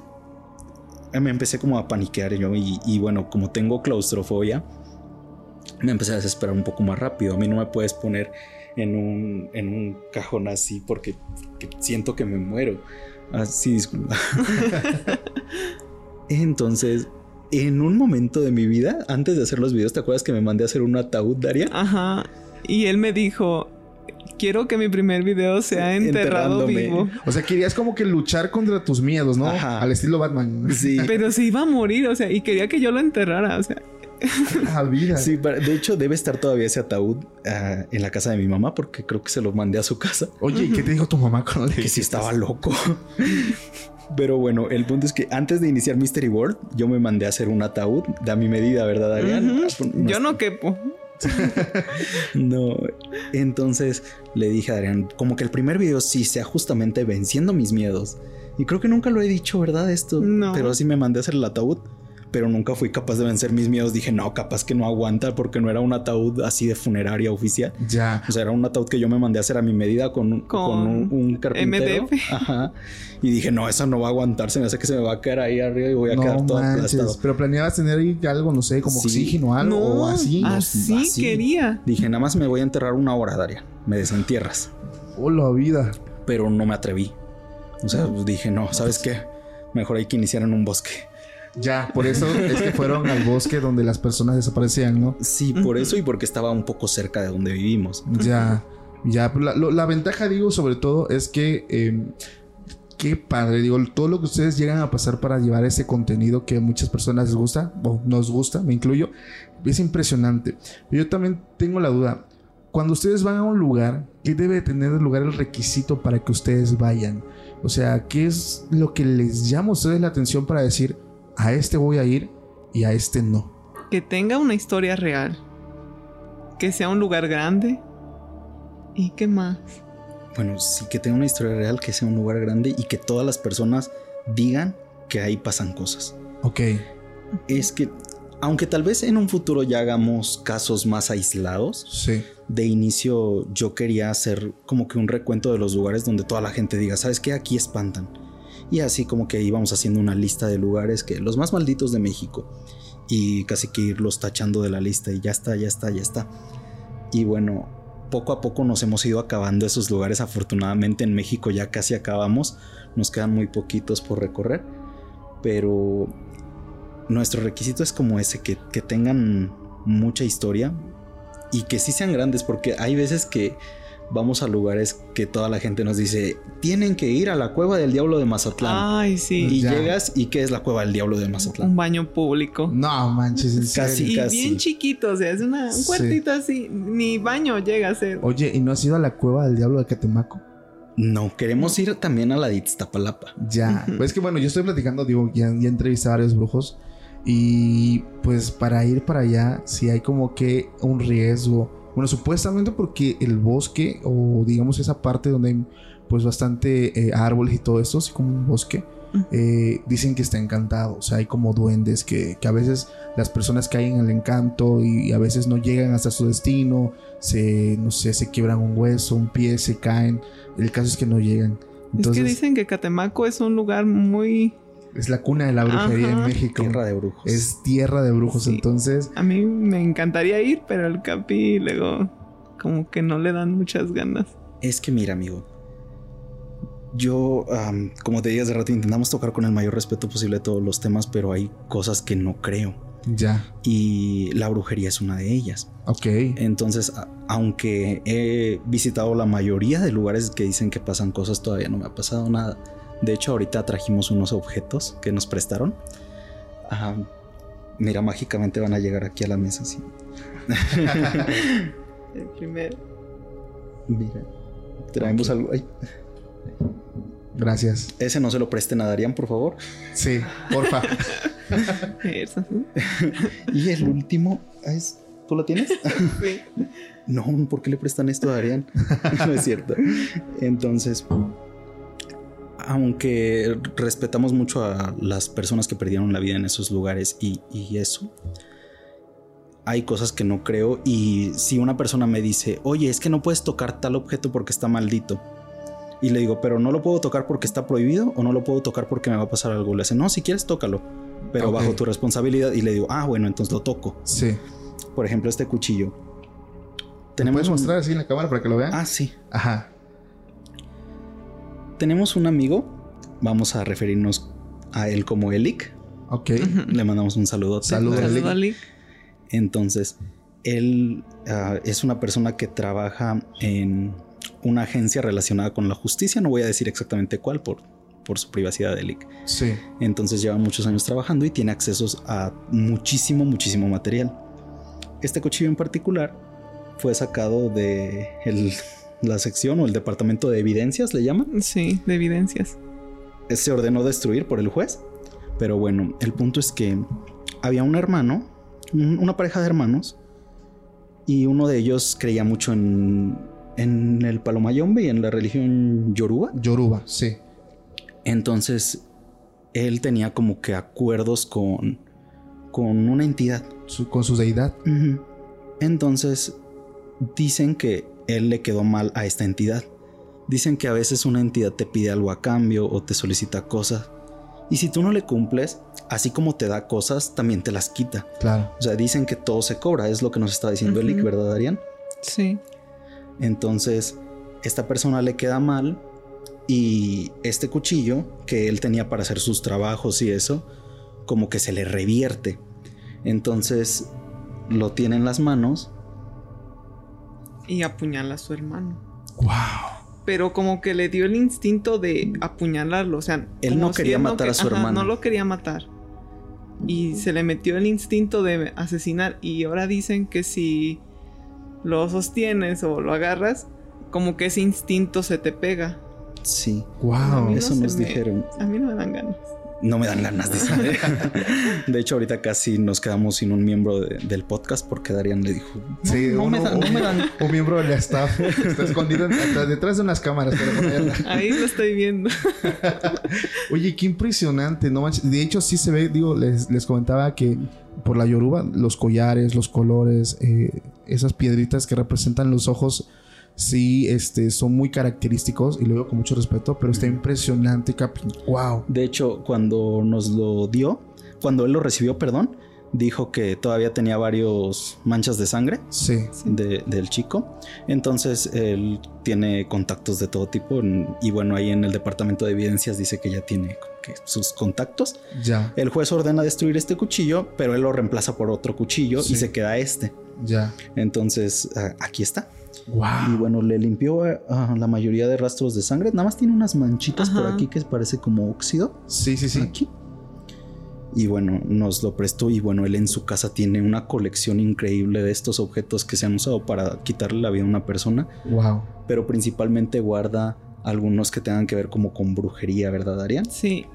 Speaker 1: me empecé como a paniquear yo y, y bueno, como tengo claustrofobia, me empecé a desesperar un poco más rápido. A mí no me puedes poner en un, en un cajón así porque, porque siento que me muero. Así, disculpa. Entonces, en un momento de mi vida, antes de hacer los videos, ¿te acuerdas que me mandé a hacer un ataúd, Daria?
Speaker 2: Ajá. Y él me dijo, quiero que mi primer video sea enterrado
Speaker 1: Enterrándome.
Speaker 2: vivo.
Speaker 3: O sea, querías como que luchar contra tus miedos, ¿no?
Speaker 1: Ajá.
Speaker 3: Al estilo Batman.
Speaker 1: Sí.
Speaker 2: Pero se iba a morir, o sea, y quería que yo lo enterrara, o sea.
Speaker 3: A vida.
Speaker 1: Sí, pero de hecho debe estar todavía ese ataúd ah, en la casa de mi mamá porque creo que se lo mandé a su casa.
Speaker 3: Oye, ¿y qué te dijo tu mamá cuando le
Speaker 1: que sí
Speaker 3: dijiste
Speaker 1: estaba loco. Pero bueno, el punto es que antes de iniciar Mystery World, yo me mandé a hacer un ataúd de a mi medida, ¿verdad, Adrián?
Speaker 2: ujú,
Speaker 1: Ah, pues,
Speaker 2: Yo no quepo.
Speaker 1: No. Entonces le dije a Adrián, como que el primer video sí sea justamente venciendo mis miedos. Y creo que nunca lo he dicho, ¿verdad? Esto.
Speaker 2: No.
Speaker 1: Pero sí me mandé a hacer el ataúd. Pero nunca fui capaz de vencer mis miedos. Dije, no, capaz que no aguanta porque no era un ataúd así de funeraria oficial.
Speaker 3: Ya.
Speaker 1: O sea, era un ataúd que yo me mandé a hacer a mi medida con, un-
Speaker 2: Con
Speaker 1: con un, un carpintero.
Speaker 2: MDF.
Speaker 1: Ajá. Y dije, no, eso no va a aguantar. Se me hace que se me va a caer ahí arriba y voy a
Speaker 3: No
Speaker 1: quedar todo
Speaker 3: manches.
Speaker 1: aplastado.
Speaker 3: Pero planeabas tener ahí algo, no sé, como
Speaker 1: Sí.
Speaker 3: oxígeno o algo
Speaker 2: no,
Speaker 3: o así.
Speaker 2: así,
Speaker 1: así.
Speaker 2: quería.
Speaker 1: Dije, nada más me voy a enterrar una hora, Daria. Me desentierras.
Speaker 3: Oh, la vida.
Speaker 1: Pero no me atreví. O sea, pues dije, no, ¿sabes qué? Mejor hay que iniciar en un bosque.
Speaker 3: Ya, por eso es que fueron al bosque donde las personas desaparecían, ¿no?
Speaker 1: Sí, por eso y porque estaba un poco cerca de donde vivimos.
Speaker 3: Ya, ya. La, lo- la ventaja, digo, sobre todo, es que. eh, qué padre, digo, todo lo que ustedes llegan a pasar para llevar ese contenido que a muchas personas les gusta, o nos gusta, me incluyo, es impresionante. Pero yo también tengo la duda. Cuando ustedes van a un lugar, ¿qué debe tener el lugar el requisito para que ustedes vayan? O sea, ¿qué es lo que les llama a ustedes la atención para decir, a este voy a ir y a este no?
Speaker 2: Que tenga una historia real. Que sea un lugar grande. ¿Y qué más?
Speaker 1: Bueno, sí que tenga una historia real, que sea un lugar grande y que todas las personas digan que ahí pasan cosas.
Speaker 3: Ok.
Speaker 1: Es que, aunque tal vez en un futuro ya hagamos casos más aislados,
Speaker 3: Sí.
Speaker 1: de inicio yo quería hacer como que un recuento de los lugares donde toda la gente diga, ¿sabes qué? Aquí espantan. Y así como que íbamos haciendo una lista de lugares que los más malditos de México. Y casi que irlos tachando de la lista y ya está, ya está, ya está. Y bueno, poco a poco nos hemos ido acabando esos lugares. Afortunadamente en México ya casi acabamos. Nos quedan muy poquitos por recorrer. Pero nuestro requisito es como ese, que, que tengan mucha historia y que sí sean grandes, porque hay veces que vamos a lugares que toda la gente nos dice, tienen que ir a la cueva del diablo de Mazatlán.
Speaker 2: Ay, sí.
Speaker 1: y
Speaker 3: ya.
Speaker 1: llegas y ¿qué es la cueva del diablo de Mazatlán?
Speaker 2: Un baño público.
Speaker 3: No manches, en
Speaker 1: Casi.
Speaker 3: serio.
Speaker 2: y
Speaker 1: casi.
Speaker 2: bien chiquito, o sea, es una, un
Speaker 3: Sí.
Speaker 2: cuartito así. Ni baño llega a ser.
Speaker 3: Oye, ¿y no has ido a la cueva del diablo de Catemaco?
Speaker 1: No, queremos ir también a la de Iztapalapa.
Speaker 3: Ya. Pues es que bueno, yo estoy platicando, digo, ya, ya entrevisté a varios brujos. Y pues para ir para allá, si hay como que un riesgo Bueno, supuestamente porque el bosque o digamos esa parte donde hay pues bastante eh, árboles y todo esto, así como un bosque, eh, dicen que está encantado. O sea, hay como duendes que, que a veces las personas caen en el encanto y, a veces no llegan hasta su destino, se, no sé, se quiebran un hueso, un pie, se caen. El caso es que no llegan.
Speaker 2: Entonces, es que dicen que Catemaco es un lugar muy...
Speaker 3: Es la cuna de la brujería en México.
Speaker 1: Tierra de brujos.
Speaker 3: Es tierra de brujos, entonces...
Speaker 2: A mí me encantaría ir, pero el Capi luego como que no le dan muchas ganas.
Speaker 1: Es que mira, amigo, yo, como te dije hace rato, intentamos tocar con el mayor respeto posible todos los temas, pero hay cosas que no creo.
Speaker 3: Ya.
Speaker 1: Y la brujería es una de ellas.
Speaker 3: Ok.
Speaker 1: Entonces, aunque he visitado la mayoría de lugares que dicen que pasan cosas, todavía no me ha pasado nada. De hecho, ahorita trajimos unos objetos que nos prestaron. mira, mágicamente van a llegar aquí a la mesa, sí.
Speaker 2: el primero.
Speaker 1: Mira, traemos algo. Ay.
Speaker 3: Gracias.
Speaker 1: Ese no se lo presten a Darían, por favor.
Speaker 3: Sí, porfa.
Speaker 1: y el último es. ¿Tú lo tienes?
Speaker 2: Sí.
Speaker 1: no, ¿por qué le prestan esto a Darían? no es cierto. Entonces, aunque respetamos mucho a las personas que perdieron la vida en esos lugares y, y eso, hay cosas que no creo. Y si una persona me dice, oye, es que no puedes tocar tal objeto porque está maldito y le digo, pero no lo puedo tocar porque está prohibido o no lo puedo tocar porque me va a pasar algo. Le dice, no, si quieres, tócalo, pero bajo tu responsabilidad. Y le digo, ah, bueno, entonces lo toco.
Speaker 3: Sí.
Speaker 1: Por ejemplo, este cuchillo.
Speaker 3: Tenemos ¿Puedes mostrar así en la cámara para que lo vean?
Speaker 1: Ah, sí.
Speaker 3: Ajá.
Speaker 1: Tenemos un amigo, vamos a referirnos a él como Elik.
Speaker 3: Ok.
Speaker 1: Le mandamos un saludo.
Speaker 3: Saludos, Elik.
Speaker 1: Entonces, él ah, es una persona que trabaja en una agencia relacionada con la justicia, no voy a decir exactamente cuál por, por su privacidad de Lick.
Speaker 3: Sí.
Speaker 1: Entonces lleva muchos años trabajando y tiene accesos a muchísimo, muchísimo material. Este cuchillo en particular fue sacado de la sección o el departamento de evidencias, le llaman.
Speaker 2: Sí, de evidencias.
Speaker 1: Se ordenó destruir por el juez, pero bueno, el punto es que había un hermano, una pareja de hermanos, y uno de ellos creía mucho en en el Palomayombe y en la religión Yoruba.
Speaker 3: Yoruba, sí.
Speaker 1: Entonces, él tenía como que acuerdos con, con una entidad.
Speaker 3: con su deidad.
Speaker 1: Entonces, dicen que él le quedó mal a esta entidad. Dicen que a veces una entidad te pide algo a cambio o te solicita cosas. Y si tú no le cumples, así como te da cosas, también te las quita.
Speaker 3: Claro.
Speaker 1: O sea, dicen que todo se cobra, es lo que nos está diciendo Elick, ¿verdad, Arián?
Speaker 2: Sí.
Speaker 1: Entonces, esta persona le queda mal y este cuchillo que él tenía para hacer sus trabajos y eso, como que se le revierte. Entonces, lo tiene en las manos.
Speaker 2: Y apuñala a su hermano.
Speaker 3: ¡Wow!
Speaker 2: Pero como que le dio el instinto de apuñalarlo. O sea,
Speaker 1: él no quería matar a su hermano.
Speaker 2: No lo quería matar. Y se le metió el instinto de asesinar. Y ahora dicen que si lo sostienes o lo agarras, como que ese instinto se te pega.
Speaker 1: Sí.
Speaker 3: Wow.
Speaker 1: Eso nos dijeron.
Speaker 2: A mí no me dan ganas.
Speaker 1: No me dan ganas de saber. de hecho, ahorita casi nos quedamos sin un miembro del podcast porque Darían le dijo:
Speaker 3: Sí, no, me, dan, Un miembro del staff está escondido detrás de unas cámaras.
Speaker 2: Ahí lo estoy viendo.
Speaker 3: Oye, qué impresionante. No De hecho, sí se ve. Digo, les, les comentaba que por la Yoruba, los collares, los colores, eh, esas piedritas que representan los ojos, sí, este, son muy característicos y lo digo con mucho respeto, pero está impresionante, Capi. Wow.
Speaker 1: De hecho, cuando nos lo dio, cuando él lo recibió, perdón, dijo que todavía tenía varios manchas de sangre
Speaker 3: sí.
Speaker 1: del chico. Entonces él tiene contactos de todo tipo y bueno, ahí en el departamento de evidencias dice que ya tiene sus contactos.
Speaker 3: Ya.
Speaker 1: El juez ordena destruir este cuchillo, pero él lo reemplaza por otro cuchillo y se queda este.
Speaker 3: Ya.
Speaker 1: Entonces aquí está.
Speaker 3: Wow.
Speaker 1: Y bueno, le limpió ah, la mayoría de rastros de sangre. Nada más tiene unas manchitas por aquí que parece como óxido.
Speaker 3: Sí, sí, sí.
Speaker 1: Aquí y bueno, nos lo prestó y bueno, él en su casa tiene una colección increíble de estos objetos que se han usado para quitarle la vida a una persona.
Speaker 3: Wow.
Speaker 1: Pero principalmente guarda algunos que tengan que ver como con brujería, ¿verdad, Arián?
Speaker 2: Sí,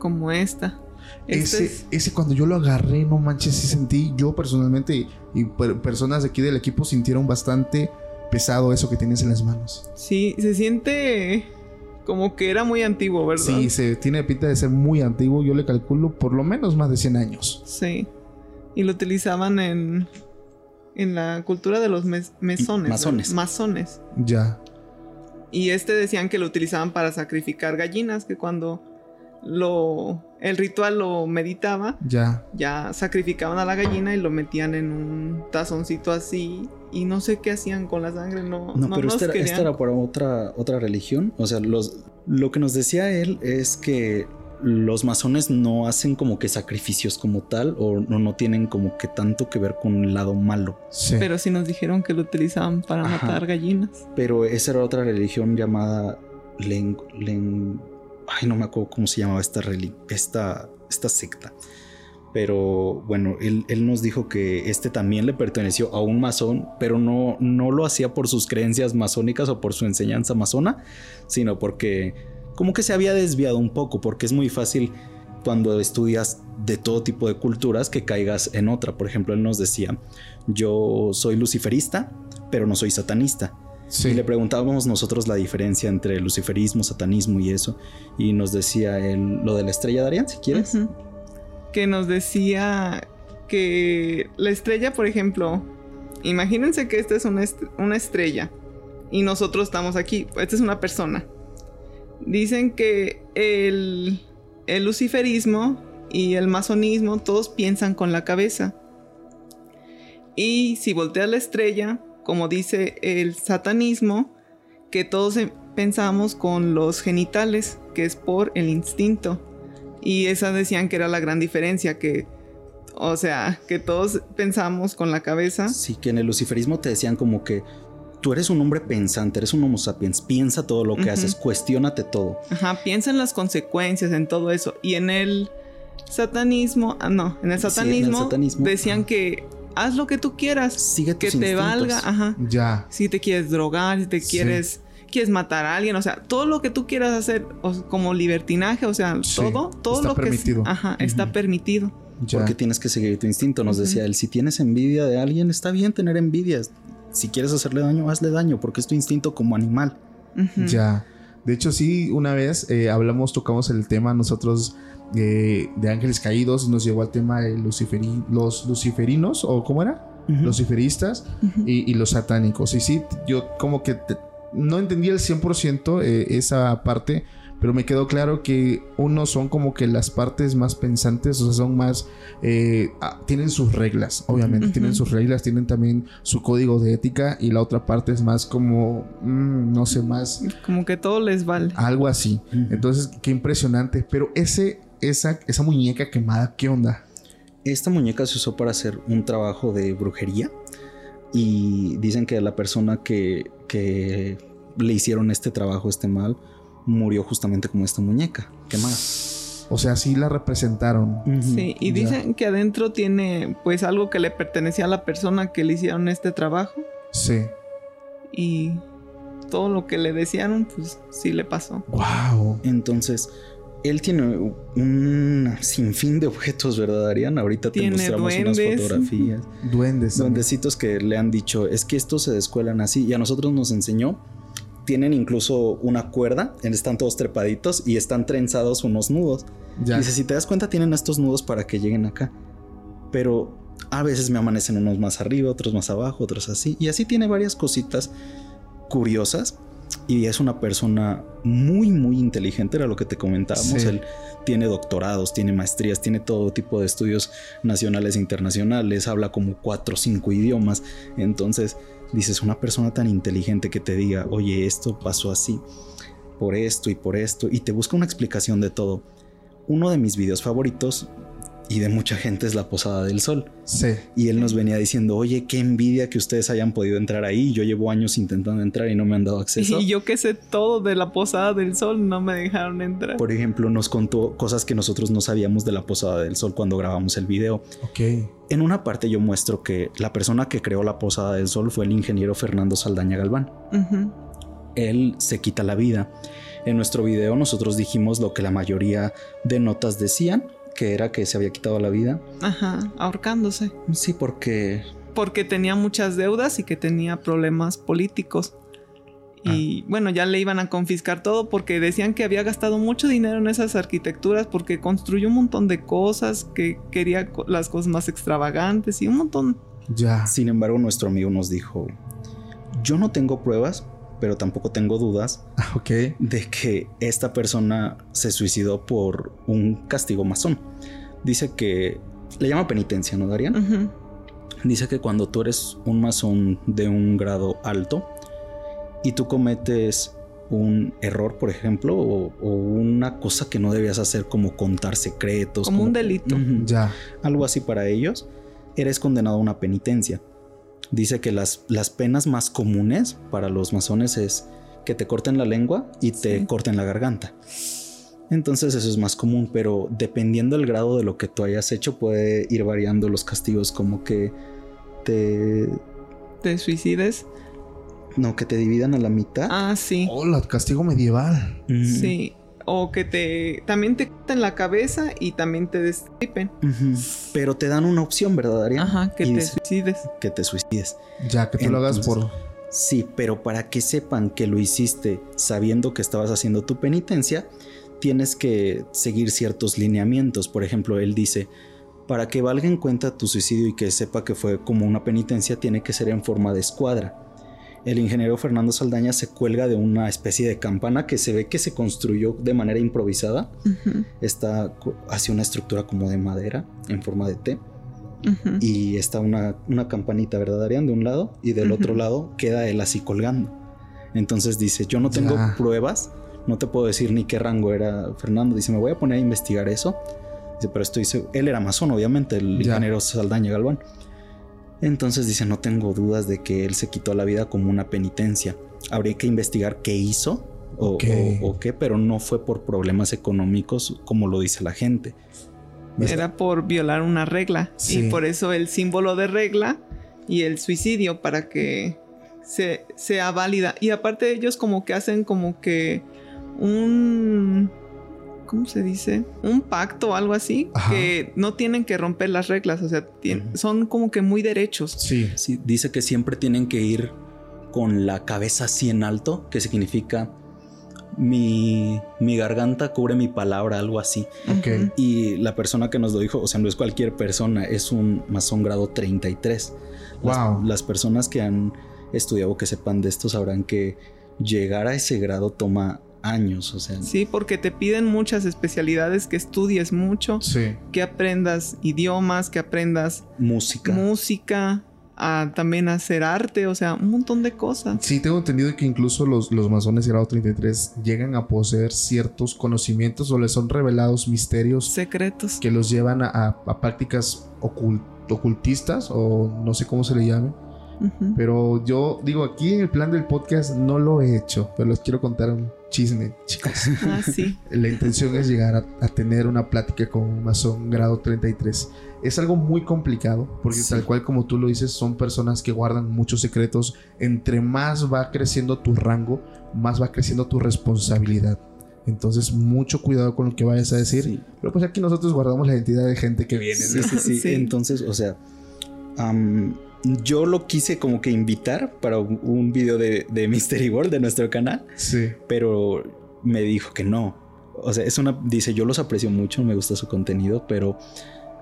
Speaker 2: como esta. Este
Speaker 3: ese,
Speaker 2: es-
Speaker 3: ese cuando yo lo agarré, no manches, sí sentí, yo personalmente y, y per- personas de aquí del equipo sintieron bastante pesado eso que tienes en las manos.
Speaker 2: Sí, se siente como que era muy antiguo, ¿verdad?
Speaker 3: Sí, se tiene pinta de ser muy antiguo, yo le calculo por lo menos más de 100 años.
Speaker 2: Sí. Y lo utilizaban en, en la cultura de los mes- mesones.
Speaker 1: Masones.
Speaker 2: Masones.
Speaker 3: Ya.
Speaker 2: Y este decían que lo utilizaban para sacrificar gallinas, que cuando lo el ritual lo meditaba,
Speaker 3: Ya.
Speaker 2: ya sacrificaban a la gallina y lo metían en un tazoncito así y no sé qué hacían con la sangre, no
Speaker 1: No,
Speaker 2: no
Speaker 1: pero
Speaker 2: nos
Speaker 1: esta era, esta era para otra, otra religión. O sea, los, lo que nos decía él es que los masones no hacen como que sacrificios como tal o no, no tienen como que tanto que ver con el lado malo.
Speaker 3: Sí.
Speaker 2: Pero sí nos dijeron que lo utilizaban para
Speaker 1: Ajá.
Speaker 2: matar gallinas.
Speaker 1: Pero esa era otra religión llamada Len... Len- ay, no me acuerdo cómo se llamaba esta, esta, esta secta. Pero bueno, él, él nos dijo que este también le perteneció a un masón, pero no, no lo hacía por sus creencias masónicas o por su enseñanza masona, sino porque como que se había desviado un poco, porque es muy fácil cuando estudias de todo tipo de culturas que caigas en otra. Por ejemplo, él nos decía, yo soy luciferista, pero no soy satanista.
Speaker 3: Sí.
Speaker 1: Y le preguntábamos nosotros la diferencia entre luciferismo, satanismo y eso. Y nos decía él lo de la estrella de Arián, si quieres.
Speaker 2: Que nos decía que la estrella, por ejemplo, imagínense que esta es una, est- una estrella y nosotros estamos aquí. Esta es una persona. Dicen que el, el luciferismo y el masonismo todos piensan con la cabeza. Y si volteas la estrella, como dice el satanismo, que todos em- pensamos con los genitales, que es por el instinto. Y esa decían que era la gran diferencia, que, o sea, que todos pensamos con la cabeza.
Speaker 1: Sí, que en el luciferismo te decían como que tú eres un hombre pensante, eres un homo sapiens, piensa todo lo que haces, cuestiónate todo.
Speaker 2: Ajá, piensa en las consecuencias, en todo eso. Y en el satanismo, ah, no, en el
Speaker 1: Sí, en el
Speaker 2: satanismo, decían que haz lo que tú quieras,
Speaker 1: Sigue
Speaker 2: que te valga, ajá.
Speaker 3: Ya.
Speaker 2: Si te quieres drogar, si te
Speaker 3: Sí.
Speaker 2: quieres quieres matar a alguien, o sea, todo lo que tú quieras hacer o- como libertinaje, o sea,
Speaker 3: Sí,
Speaker 2: todo, todo
Speaker 3: está
Speaker 2: lo que es-
Speaker 3: permitido.
Speaker 2: ajá, está permitido.
Speaker 3: Ya.
Speaker 1: Porque tienes que seguir tu instinto. Nos decía él, si tienes envidia de alguien, está bien tener envidia. Si quieres hacerle daño, hazle daño, porque es tu instinto como animal.
Speaker 3: Ya. De hecho, sí, una vez eh, hablamos, tocamos el tema nosotros de ángeles caídos y nos llegó al tema de luciferi- los luciferinos, o ¿cómo era? Luciferistas
Speaker 2: Ujú.
Speaker 3: y, y los satánicos. Y sí, yo como que te- no entendí el 100% eh, esa parte, pero me quedó claro que unos son como que las partes más pensantes, o sea, son más... eh, ah, tienen sus reglas, obviamente, tienen sus reglas, tienen también su código de ética y la otra parte es más como, mm, no sé, más
Speaker 2: Como que todo les vale.
Speaker 3: algo así. Entonces, qué impresionante. Pero ese, esa, esa muñeca quemada, ¿qué onda?
Speaker 1: Esta muñeca se usó para hacer un trabajo de brujería y dicen que la persona que, que le hicieron este trabajo, este mal, murió justamente como esta muñeca quemada.
Speaker 3: O sea, sí la representaron.
Speaker 2: Sí, y
Speaker 3: ya.
Speaker 2: dicen que adentro tiene pues algo que le pertenecía a la persona que le hicieron este trabajo
Speaker 3: Sí.
Speaker 2: y todo lo que le decían pues sí le pasó.
Speaker 3: Wow.
Speaker 1: Entonces, él tiene un sinfín de objetos, ¿verdad, Arián? Ahorita te mostramos unas fotografías.
Speaker 3: Duendes.
Speaker 1: Duendecitos que le han dicho, es que estos se descuelan así. Y a nosotros nos enseñó. Tienen incluso una cuerda, están todos trepaditos y están trenzados unos nudos.
Speaker 3: Ya.
Speaker 1: Dice, si te das cuenta, tienen estos nudos para que lleguen acá. Pero a veces me amanecen unos más arriba, otros más abajo, otros así. Y así tiene varias cositas curiosas. Y es una persona muy, muy inteligente, era lo que te comentábamos.
Speaker 3: Sí.
Speaker 1: Él tiene doctorados, tiene maestrías, tiene todo tipo de estudios nacionales e internacionales, habla como cuatro o cinco idiomas. Entonces, dices, una persona tan inteligente que te diga, oye, esto pasó así, por esto y por esto, y te busca una explicación de todo. Uno de mis videos favoritos y de mucha gente es la Posada del Sol.
Speaker 3: Sí.
Speaker 1: Y él nos venía diciendo, oye, qué envidia que ustedes hayan podido entrar ahí. Yo llevo años intentando entrar y no me han dado acceso.
Speaker 2: Y yo que sé todo de la posada del sol no me dejaron entrar.
Speaker 1: Por ejemplo, nos contó cosas que nosotros no sabíamos de la Posada del Sol cuando grabamos el video.
Speaker 3: Ok.
Speaker 1: En una parte yo muestro que la persona que creó la Posada del Sol fue el ingeniero Fernando Saldaña Galván. Él se quita la vida. En nuestro video nosotros dijimos lo que la mayoría de notas decían que era que se había quitado la vida.
Speaker 2: Ajá, ahorcándose.
Speaker 1: Sí, porque
Speaker 2: Porque tenía muchas deudas y que tenía problemas políticos. Y bueno, ya le iban a confiscar todo porque decían que había gastado mucho dinero en esas arquitecturas porque construyó un montón de cosas, que quería co- las cosas más extravagantes y un montón.
Speaker 3: Ya.
Speaker 1: Sin embargo, nuestro amigo nos dijo, yo no tengo pruebas, pero tampoco tengo dudas
Speaker 3: Ah,
Speaker 1: de que esta persona se suicidó por un castigo masón. Dice que le llama penitencia, ¿no, Darían? Dice que cuando tú eres un masón de un grado alto y tú cometes un error, por ejemplo, o, o una cosa que no debías hacer como contar secretos.
Speaker 2: Como un delito.
Speaker 3: Ya.
Speaker 1: algo así para ellos, eres condenado a una penitencia. Dice que las, las penas más comunes para los masones es que te corten la lengua y te
Speaker 2: Sí.
Speaker 1: corten la garganta. Entonces eso es más común, pero dependiendo del grado de lo que tú hayas hecho puede ir variando los castigos, como que te...
Speaker 2: Te suicides.
Speaker 1: No, que te dividan a la mitad.
Speaker 2: Ah, sí.
Speaker 3: Hola, castigo medieval.
Speaker 2: Sí. O que te también te corten la cabeza y también te destripen.
Speaker 1: Pero te dan una opción, ¿verdad, Darían?
Speaker 2: Ajá, que
Speaker 1: Y
Speaker 2: te suicides.
Speaker 1: que te suicides.
Speaker 3: Ya, que tú lo hagas por.
Speaker 1: Sí, pero para que sepan que lo hiciste sabiendo que estabas haciendo tu penitencia, tienes que seguir ciertos lineamientos. Por ejemplo, él dice, para que valga en cuenta tu suicidio y que sepa que fue como una penitencia, tiene que ser en forma de escuadra. El ingeniero Fernando Saldaña se cuelga de una especie de campana que se ve que se construyó de manera improvisada. Está hacia una estructura como de madera en forma de T y está una, una campanita, ¿verdad, Arián? De un lado y del otro lado queda él así colgando. Entonces dice, yo no tengo
Speaker 3: Ya.
Speaker 1: pruebas, no te puedo decir ni qué rango era Fernando. Dice, me voy a poner a investigar eso. Dice, pero estoy seguro, él era masón, obviamente, el
Speaker 3: Ya.
Speaker 1: ingeniero Saldaña Galván. Entonces dice, no tengo dudas de que él se quitó la vida como una penitencia. Habría que investigar qué hizo o,
Speaker 3: Ok.
Speaker 1: o- o qué, pero no fue por problemas económicos como lo dice la gente.
Speaker 2: Era por violar una regla.
Speaker 3: Sí.
Speaker 2: Y por eso el símbolo de regla y el suicidio para que se, sea válida. Y aparte ellos como que hacen como que un... ¿Cómo se dice? Un pacto o algo así.
Speaker 3: Ajá.
Speaker 2: Que no tienen que romper las reglas. O sea, son como que muy derechos.
Speaker 3: Sí.
Speaker 1: Sí, dice que siempre tienen que ir con la cabeza así en alto, que significa mi, mi garganta cubre mi palabra, algo así.
Speaker 3: Ok.
Speaker 2: Ujú.
Speaker 1: Y la persona que nos lo dijo, o sea, no es cualquier persona, es un masón grado 33. Las,
Speaker 3: Wow.
Speaker 1: las personas que han estudiado, que sepan de esto, sabrán que llegar a ese grado toma años, o sea,
Speaker 2: Sí, porque te piden muchas especialidades, que estudies mucho,
Speaker 3: Sí.
Speaker 2: que aprendas idiomas, que aprendas
Speaker 1: música.
Speaker 2: música, a también hacer arte, o sea, un montón de cosas.
Speaker 3: Sí, tengo entendido que incluso los, los masones grado 33 llegan a poseer ciertos conocimientos o les son revelados misterios
Speaker 2: Secretos.
Speaker 3: que los llevan a, a- a prácticas ocul- ocultistas o no sé cómo se le llame. Pero yo digo, aquí en el plan del podcast no lo he hecho, pero les quiero contar un chisme, chicos.
Speaker 2: Ah, sí.
Speaker 3: La intención es llegar a, a tener una plática con un masón grado 33. Es algo muy complicado, porque
Speaker 1: Sí.
Speaker 3: tal cual como tú lo dices, son personas que guardan muchos secretos. Entre más va creciendo tu rango, más va creciendo tu responsabilidad. Entonces, mucho cuidado con lo que vayas a decir.
Speaker 1: Sí.
Speaker 3: Pero pues aquí nosotros guardamos la identidad de gente que viene.
Speaker 1: Sí,
Speaker 3: ¿no?
Speaker 1: sí, sí.
Speaker 2: Sí.
Speaker 1: Entonces, o sea, yo lo quise como que invitar para un, un video de, de Mystery World de nuestro canal,
Speaker 3: Sí.
Speaker 1: pero me dijo que no. O sea, es una, dice, yo los aprecio mucho, me gusta su contenido, pero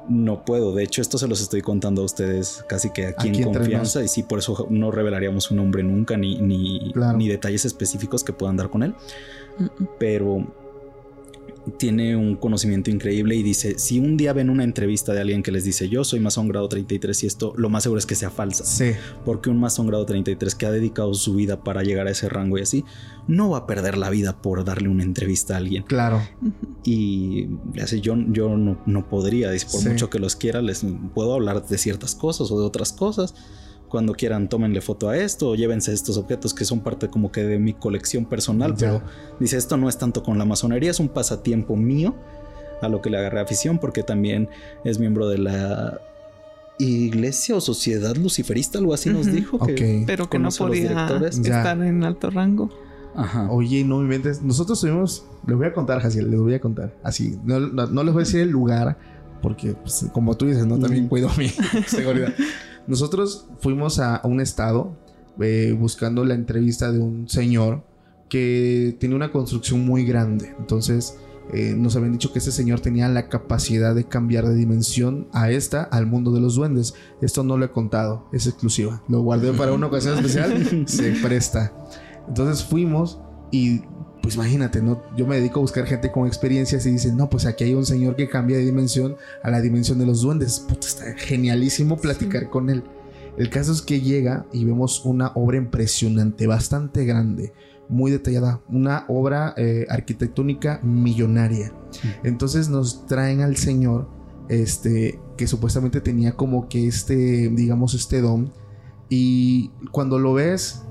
Speaker 1: no puedo. De hecho, esto se los estoy contando a ustedes casi que aquí,
Speaker 3: Aquí
Speaker 1: en confianza y sí, por eso no revelaríamos su nombre nunca ni, ni,
Speaker 3: Claro.
Speaker 1: ni detalles específicos que puedan dar con él
Speaker 2: Mm, mm.
Speaker 1: pero tiene un conocimiento increíble y dice, si un día ven una entrevista de alguien que les dice, yo soy masón grado 33 y esto, lo más seguro es que sea falsa,
Speaker 3: Sí.
Speaker 1: porque un masón grado 33 que ha dedicado su vida para llegar a ese rango y así, no va a perder la vida por darle una entrevista a alguien.
Speaker 3: Claro.
Speaker 1: Y así yo, yo no, no podría, por
Speaker 3: Sí.
Speaker 1: mucho que los quiera, les puedo hablar de ciertas cosas o de otras cosas. Cuando quieran, tómenle foto a esto o llévense estos objetos que son parte como que de mi colección personal,
Speaker 3: Ya.
Speaker 1: pero dice, esto no es tanto con la masonería, es un pasatiempo mío a lo que le agarré afición porque también es miembro de la iglesia o sociedad luciferista, algo así nos dijo. Que,
Speaker 3: Ok.
Speaker 2: Pero que no podía estar en alto rango.
Speaker 1: Ajá.
Speaker 3: Oye, no me inventes. Nosotros tuvimos. Les voy a contar, Jaciel, les voy a contar. Así. No, no- no les voy a decir el lugar. Porque, pues, como tú dices, ¿no? También cuido mi seguridad. Nosotros fuimos a, a un estado eh, buscando la entrevista de un señor que tenía una construcción muy grande. Entonces, eh, nos habían dicho que ese señor tenía la capacidad de cambiar de dimensión a esta, al mundo de los duendes. Esto no lo he contado, es exclusiva. Lo guardé para una ocasión especial, se presta. Entonces fuimos y pues imagínate, ¿no? Yo me dedico a buscar gente con experiencias y dicen, no, pues aquí hay un señor que cambia de dimensión a la dimensión de los duendes. Puta, está genialísimo platicar con él. El caso es que llega y vemos una obra impresionante, bastante grande, muy detallada, una obra eh, arquitectónica millonaria. Entonces nos traen al señor, este, que supuestamente tenía como que este, digamos, este don. Y cuando lo ves,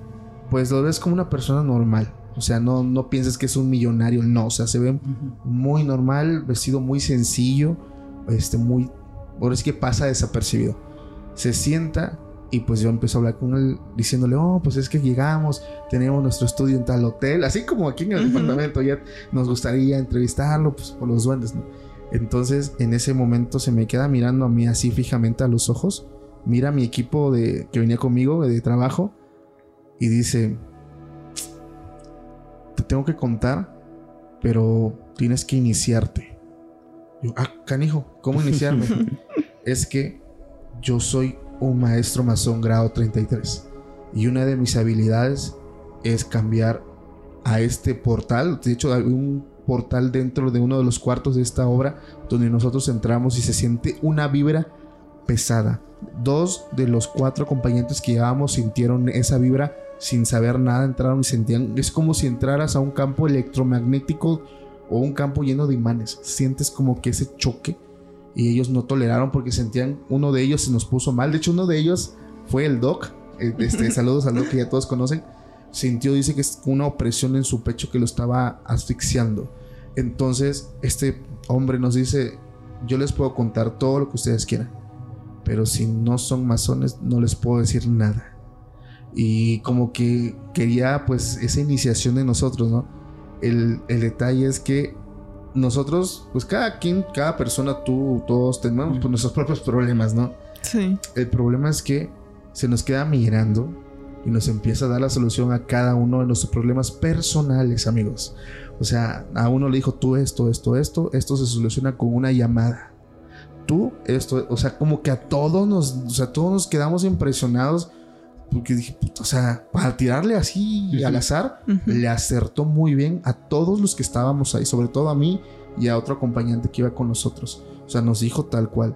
Speaker 3: pues lo ves como una persona normal. O sea, no, no pienses que es un millonario, no. O sea, se ve muy normal, vestido muy sencillo, este, muy... Ahora es que pasa desapercibido. Se sienta y pues yo empiezo a hablar con él diciéndole, oh, pues es que llegamos, tenemos nuestro estudio en tal hotel, así como aquí en el
Speaker 2: Ujú.
Speaker 3: departamento, ya nos gustaría entrevistarlo, pues por los duendes, ¿no? Entonces en ese momento se me queda mirando a mí así fijamente a los ojos, mira a mi equipo de, que venía conmigo de trabajo y dice, te tengo que contar, pero tienes que iniciarte. Yo, ah, canijo, ¿cómo iniciarme? es que yo soy un maestro masón grado 33 y una de mis habilidades es cambiar a este portal. De hecho, hay un portal dentro de uno de los cuartos de esta obra donde nosotros entramos y se siente una vibra pesada. Dos de los cuatro acompañantes que llevábamos sintieron esa vibra sin saber nada, entraron y sentían, es como si entraras a un campo electromagnético o un campo lleno de imanes. Sientes como que ese choque y ellos no toleraron porque sentían, uno de ellos se nos puso mal. De hecho, uno de ellos fue el Doc. eh, Este, saludos al Doc que ya todos conocen. Sintió, dice que es una opresión en su pecho que lo estaba asfixiando. Entonces, este hombre nos dice: Yo les puedo contar todo lo que ustedes quieran, pero si no son masones, no les puedo decir nada. Y como que quería, pues, esa iniciación de nosotros, ¿no? El, el detalle es que nosotros, pues cada quien, cada persona, tú, todos tenemos pues, nuestros propios problemas, ¿no?
Speaker 2: Sí.
Speaker 3: El problema es que se nos queda mirando y nos empieza a dar la solución a cada uno de nuestros problemas personales, amigos. O sea, a uno le dijo tú esto, esto, esto, esto se soluciona con una llamada. Tú esto, o sea, como que a todos nos, o sea, todos nos quedamos impresionados porque dije, puta, o sea, para tirarle así al azar, le acertó muy bien a todos los que estábamos ahí, sobre todo a mí y a otro acompañante que iba con nosotros. O sea, nos dijo tal cual.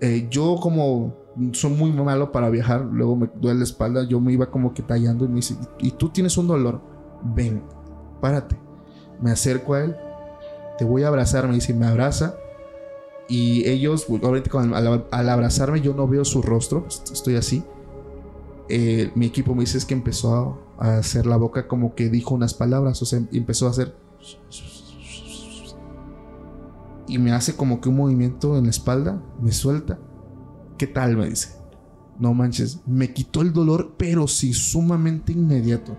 Speaker 3: Eh, yo como soy muy malo para viajar, luego me duele la espalda, yo me iba como que tallando y me dice, y tú tienes un dolor, ven, párate. Me acerco a él, te voy a abrazar, me dice, me abraza. Y ellos, al, al abrazarme yo no veo su rostro, estoy así. Eh, mi equipo me dice es que empezó a, hacer la boca como que dijo unas palabras, o sea, empezó a hacer... Y me hace como que un movimiento en la espalda, me suelta. ¿Qué tal? Me dice. No manches, me quitó el dolor, pero sí sumamente inmediato.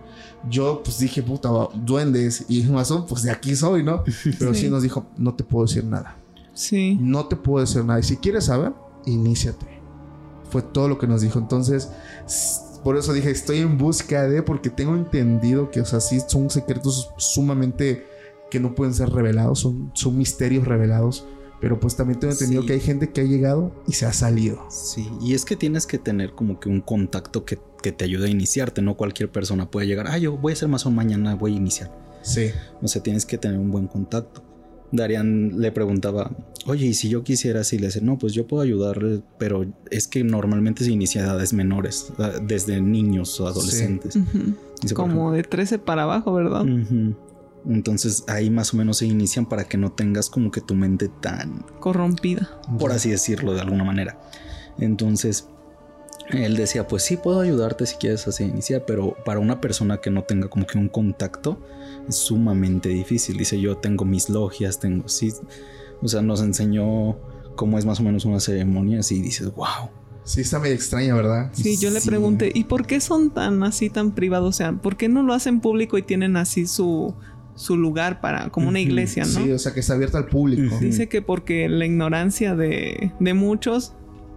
Speaker 3: Yo pues dije, puta, duendes y masón, pues de aquí soy, ¿no? Pero sí.
Speaker 2: Sí.
Speaker 3: nos dijo, no te puedo decir nada.
Speaker 2: Sí.
Speaker 3: No te puedo decir nada. Y si quieres saber, iníciate. Fue todo lo que nos dijo. Entonces, por eso dije, estoy en busca de, porque tengo entendido que, o sea, sí son secretos sumamente que no pueden ser revelados, son, son misterios revelados. Pero pues también tengo entendido
Speaker 1: Sí.
Speaker 3: que hay gente que ha llegado y se ha salido.
Speaker 1: Sí, y es que tienes que tener como que un contacto que, que te ayude a iniciarte, no cualquier persona puede llegar, ah, yo voy a ser masón mañana, voy a iniciar.
Speaker 3: Sí.
Speaker 1: O sea, tienes que tener un buen contacto. Darían le preguntaba, oye, y si yo quisiera así, le dice, no, pues yo puedo ayudarle, pero es que normalmente se inicia a edades menores, desde niños o adolescentes. Dice,
Speaker 2: Como de 13 para abajo, ¿verdad?
Speaker 1: Entonces ahí más o menos se inician para que no tengas como que tu mente tan,
Speaker 2: Corrompida.
Speaker 1: por así decirlo de alguna manera. Entonces él decía, pues sí puedo ayudarte si quieres así iniciar, pero para una persona que no tenga como que un contacto es sumamente difícil. Dice, yo tengo mis logias, tengo sí, o sea, nos enseñó cómo es más o menos una ceremonia y dices, wow.
Speaker 3: Sí, está medio extraña, ¿verdad?
Speaker 2: Sí, yo le pregunté, ¿y por qué son tan así, tan privados? O sea, ¿por qué no lo hacen público y tienen así su, su lugar para, como una iglesia, ¿no?
Speaker 3: Sí, o sea, que está abierta al público.
Speaker 2: Dice que porque la ignorancia de, de muchos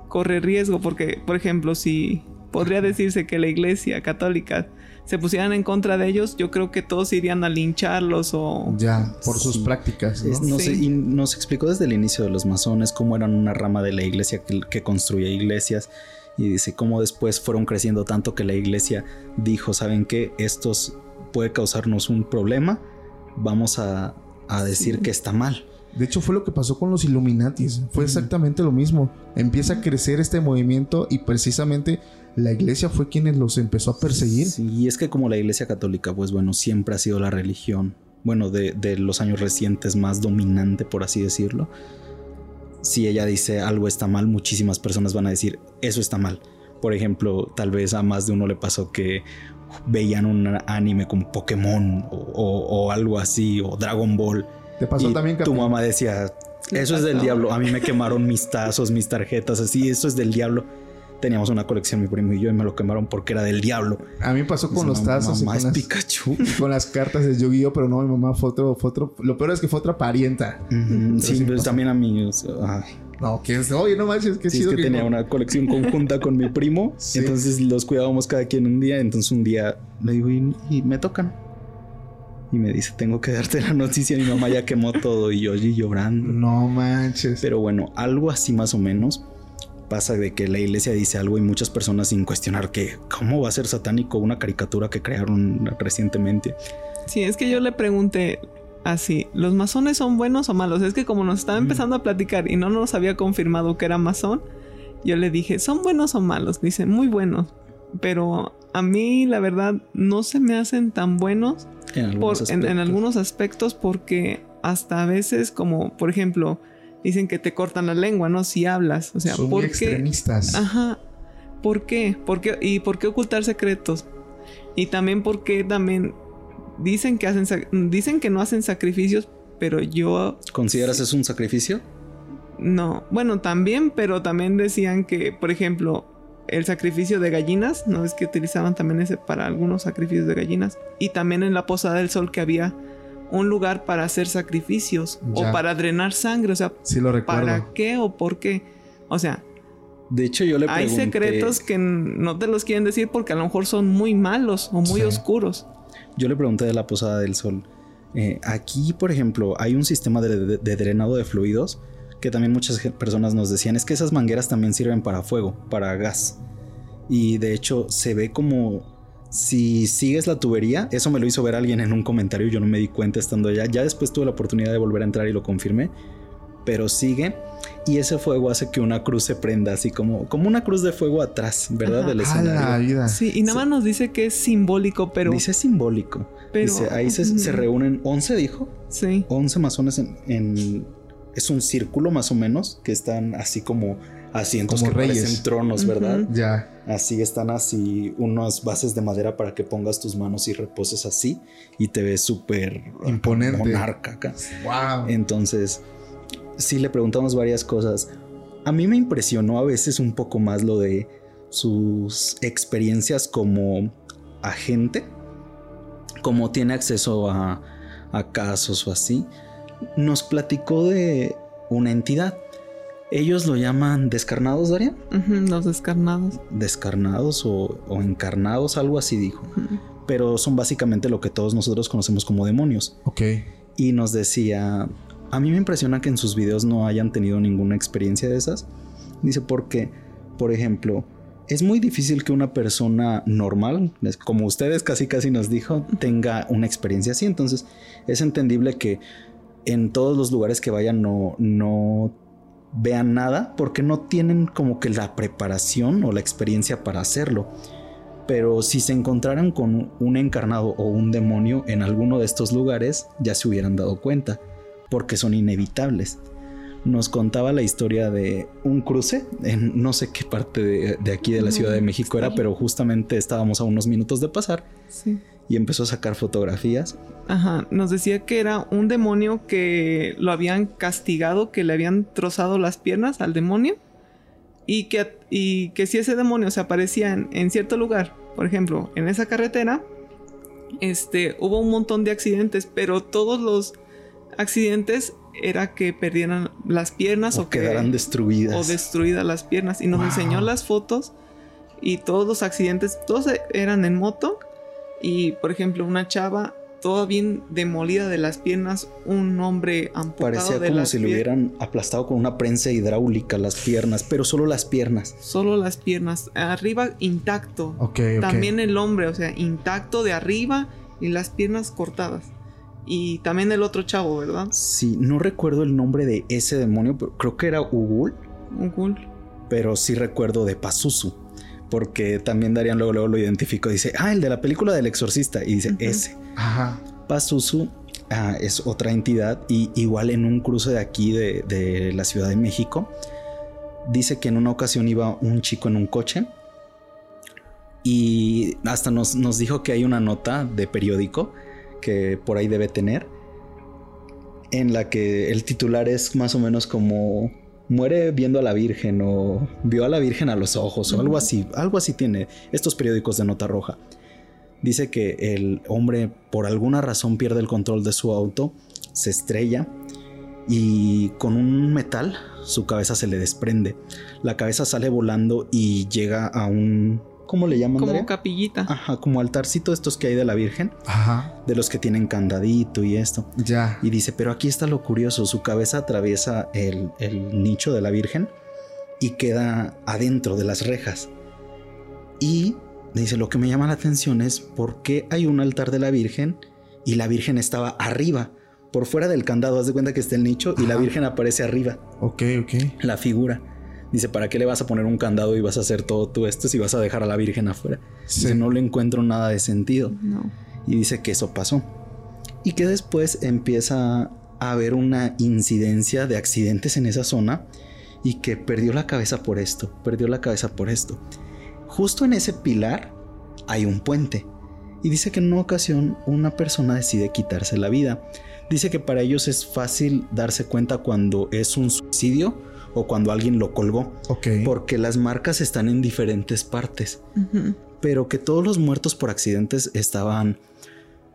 Speaker 2: corre riesgo, porque, por ejemplo, si podría decirse que la iglesia católica se pusieran en contra de ellos, yo creo que todos irían a lincharlos o...
Speaker 3: Ya, por sus
Speaker 1: Sí.
Speaker 3: prácticas, ¿no?
Speaker 1: Es- no sé,
Speaker 2: Sí.
Speaker 1: y nos explicó desde el inicio de los masones cómo eran una rama de la iglesia que, que construía iglesias y dice cómo después fueron creciendo tanto que la iglesia dijo, ¿saben qué? Esto puede causarnos un problema, vamos a, a decir
Speaker 2: Sí.
Speaker 1: que está mal.
Speaker 3: De hecho, fue lo que pasó con los Illuminatis. Fue exactamente lo mismo. Empieza a crecer este movimiento y precisamente la iglesia fue quien los empezó a perseguir.
Speaker 1: Sí, y es que como la iglesia católica, pues bueno, siempre ha sido la religión, bueno, de, de los años recientes más dominante, por así decirlo. Si ella dice algo está mal, muchísimas personas van a decir eso está mal. Por ejemplo, tal vez a más de uno le pasó que veían un anime como Pokémon o, o- o algo así, o Dragon Ball.
Speaker 3: ¿Te pasó
Speaker 1: y
Speaker 3: también,
Speaker 1: tu
Speaker 3: Capi?
Speaker 1: mamá decía, eso es del diablo. A mí me quemaron mis tazos, mis tarjetas, así, eso es del diablo. Teníamos una colección, mi primo y yo, y me lo quemaron porque era del diablo.
Speaker 3: A mí me pasó con los tazos y
Speaker 1: Mamá
Speaker 3: con
Speaker 1: es
Speaker 3: las,
Speaker 1: Pikachu.
Speaker 3: con las cartas de Yu-Gi-Oh, pero no, mi mamá fue otro, fue otro. Lo peor es que fue otra parienta. Sí
Speaker 1: Sí, pues también a mí. o sea, ay,
Speaker 3: No, que es, oye, no manches, qué
Speaker 1: sí, es que tenía
Speaker 3: no-
Speaker 1: una colección conjunta con mi primo.
Speaker 3: Sí.
Speaker 1: Entonces los cuidábamos cada quien un día. Entonces un día le digo, y, y me tocan. Y me dice, tengo que darte la noticia. Mi mamá ya quemó todo y yo allí llorando.
Speaker 3: No manches.
Speaker 1: Pero bueno, algo así más o menos pasa de que la iglesia dice algo y muchas personas sin cuestionar que cómo va a ser satánico una caricatura que crearon recientemente.
Speaker 2: Sí, es que yo le pregunté así, ¿los masones son buenos o malos? Es que como nos estaba empezando a platicar y no nos había confirmado que era masón, yo le dije, ¿son buenos o malos? Dice, muy buenos. Pero a mí, la verdad, no se me hacen tan buenos
Speaker 1: En algunos,
Speaker 2: por- en, en
Speaker 1: aspectos.
Speaker 2: algunos aspectos porque hasta a veces como por ejemplo dicen que te cortan la lengua no si hablas o sea
Speaker 3: Son muy
Speaker 2: ¿por qué?
Speaker 3: extremistas.
Speaker 2: ajá ¿por qué? ¿por qué y por qué ocultar secretos? y también porque también dicen que hacen dicen que no hacen sacrificios pero yo
Speaker 1: ¿Consideras eso un sacrificio?
Speaker 2: no bueno también pero también decían que por ejemplo el sacrificio de gallinas, ¿no? Es que utilizaban también ese para algunos sacrificios de gallinas. Y también en la Posada del Sol que había un lugar para hacer sacrificios
Speaker 3: Ya.
Speaker 2: o para drenar sangre. O sea,
Speaker 3: Sí lo.
Speaker 2: ¿para qué o por qué? O sea,
Speaker 1: De hecho, yo le
Speaker 2: hay
Speaker 1: pregunté...
Speaker 2: secretos que no te los quieren decir porque a lo mejor son muy malos o muy
Speaker 3: Sí.
Speaker 2: oscuros.
Speaker 1: Yo le pregunté de la Posada del Sol. eh, aquí, por ejemplo, hay un sistema de, de- de drenado de fluidos que también muchas personas nos decían, es que esas mangueras también sirven para fuego, para gas. Y de hecho se ve como si sigues la tubería, eso me lo hizo ver alguien en un comentario, yo no me di cuenta estando allá, ya después tuve la oportunidad de volver a entrar y lo confirmé, pero sigue y ese fuego hace que una cruz se prenda así como, como una cruz de fuego atrás, ¿verdad?
Speaker 2: Ajá.
Speaker 1: Del
Speaker 3: A
Speaker 1: escenario.
Speaker 3: la vida.
Speaker 2: Sí, y nada más nos dice que es simbólico, pero...
Speaker 1: Dice simbólico.
Speaker 2: pero
Speaker 1: Dice, ahí se, se reúnen 11, dijo.
Speaker 2: Sí.
Speaker 1: 11 masones en, en- Es un círculo más o menos, que están así como asientos
Speaker 3: Como
Speaker 1: que
Speaker 3: reyes.
Speaker 1: parecen tronos, ¿verdad?
Speaker 3: Ya.
Speaker 1: Así están así unas bases de madera para que pongas tus manos y reposes así y te ves súper
Speaker 3: Imponente.
Speaker 1: monarca acá.
Speaker 3: Wow.
Speaker 1: Entonces, sí le preguntamos varias cosas. A mí me impresionó a veces un poco más lo de sus experiencias como agente, como tiene acceso a, a casos o así. Nos platicó de una entidad. Ellos lo llaman descarnados, Daria.
Speaker 2: Los descarnados.
Speaker 1: Descarnados o, o encarnados, algo así dijo. Pero son básicamente lo que todos nosotros conocemos como demonios
Speaker 3: Ok.
Speaker 1: y nos decía, a mí me impresiona que en sus videos no hayan tenido ninguna experiencia de esas. Dice, porque, por ejemplo, es muy difícil que una persona normal, como ustedes casi casi nos dijo, tenga una experiencia así. Entonces es entendible que en todos los lugares que vayan no, no vean nada porque no tienen como que la preparación o la experiencia para hacerlo. Pero si se encontraran con un encarnado o un demonio en alguno de estos lugares, ya se hubieran dado cuenta, porque son inevitables. Nos contaba la historia de un cruce en no sé qué parte de, de aquí de la Ciudad de México era, pero justamente estábamos a unos minutos de pasar
Speaker 2: Sí.
Speaker 1: Y empezó a sacar fotografías.
Speaker 2: Ajá, nos decía que era un demonio que lo habían castigado, que le habían trozado las piernas al demonio Y que, y que si ese demonio se aparecía en, en cierto lugar, por ejemplo, en esa carretera, este, hubo un montón de accidentes, pero todos los accidentes era que perdieran las piernas
Speaker 1: o,
Speaker 2: o,
Speaker 1: quedaran
Speaker 2: que,
Speaker 1: destruidas.
Speaker 2: o destruidas las piernas. Y nos
Speaker 3: Wow.
Speaker 2: enseñó las fotos y todos los accidentes, todos eran en moto. Y por ejemplo, una chava toda bien demolida de las piernas, un hombre amputado
Speaker 1: Parecía
Speaker 2: de
Speaker 1: como
Speaker 2: las
Speaker 1: si
Speaker 2: pier-
Speaker 1: hubieran aplastado con una prensa hidráulica las piernas, pero solo las piernas.
Speaker 2: Solo las piernas, arriba intacto.
Speaker 3: Ok, ok.
Speaker 2: También el hombre, o sea, intacto de arriba y las piernas cortadas. Y también el otro chavo, ¿verdad?
Speaker 1: Sí, no recuerdo el nombre de ese demonio, pero creo que era Ugul,
Speaker 2: Un ghoul.
Speaker 1: pero sí recuerdo de Pazuzu. Porque también Darían luego, luego lo identificó. Dice, ah, el de la película del exorcista. Y dice, ese.
Speaker 3: Ajá.
Speaker 1: Pazuzu ah, es otra entidad. Y igual en un cruce de aquí de, de la Ciudad de México. Dice que en una ocasión iba un chico en un coche. Y hasta nos, nos dijo que hay una nota de periódico que por ahí debe tener. En la que el titular es más o menos como muere viendo a la Virgen o vio a la Virgen a los ojos o algo así. Algo así tiene estos periódicos de nota roja. Dice que el hombre por alguna razón pierde el control de su auto, se estrella y con un metal su cabeza se le desprende. La cabeza sale volando y llega a un... ¿Cómo le llaman?
Speaker 2: Como
Speaker 1: Daria?
Speaker 2: capillita.
Speaker 1: Ajá, como altarcito estos que hay de la Virgen,
Speaker 3: Ajá.
Speaker 1: de los que tienen candadito y esto.
Speaker 3: Ya.
Speaker 1: Y dice, pero aquí está lo curioso, su cabeza atraviesa el, el nicho de la Virgen y queda adentro de las rejas. Y dice, lo que me llama la atención es por qué hay un altar de la Virgen y la Virgen estaba arriba, por fuera del candado, haz de cuenta que está el nicho y la. Virgen aparece arriba,
Speaker 3: Ok, ok.
Speaker 1: la figura. Dice, ¿para qué le vas a poner un candado y vas a hacer todo tú esto si vas a dejar a la Virgen afuera?
Speaker 3: Sí.
Speaker 1: Dice, no le encuentro nada de sentido
Speaker 2: No.
Speaker 1: y dice que eso pasó. Y que después empieza a haber una incidencia de accidentes en esa zona y que perdió la cabeza por esto, perdió la cabeza por esto. Justo en ese pilar hay un puente y dice que en una ocasión una persona decide quitarse la vida. Dice que para ellos es fácil darse cuenta cuando es un suicidio o cuando alguien lo colgó,
Speaker 3: Ok.
Speaker 1: porque las marcas están en diferentes partes pero que todos los muertos por accidentes estaban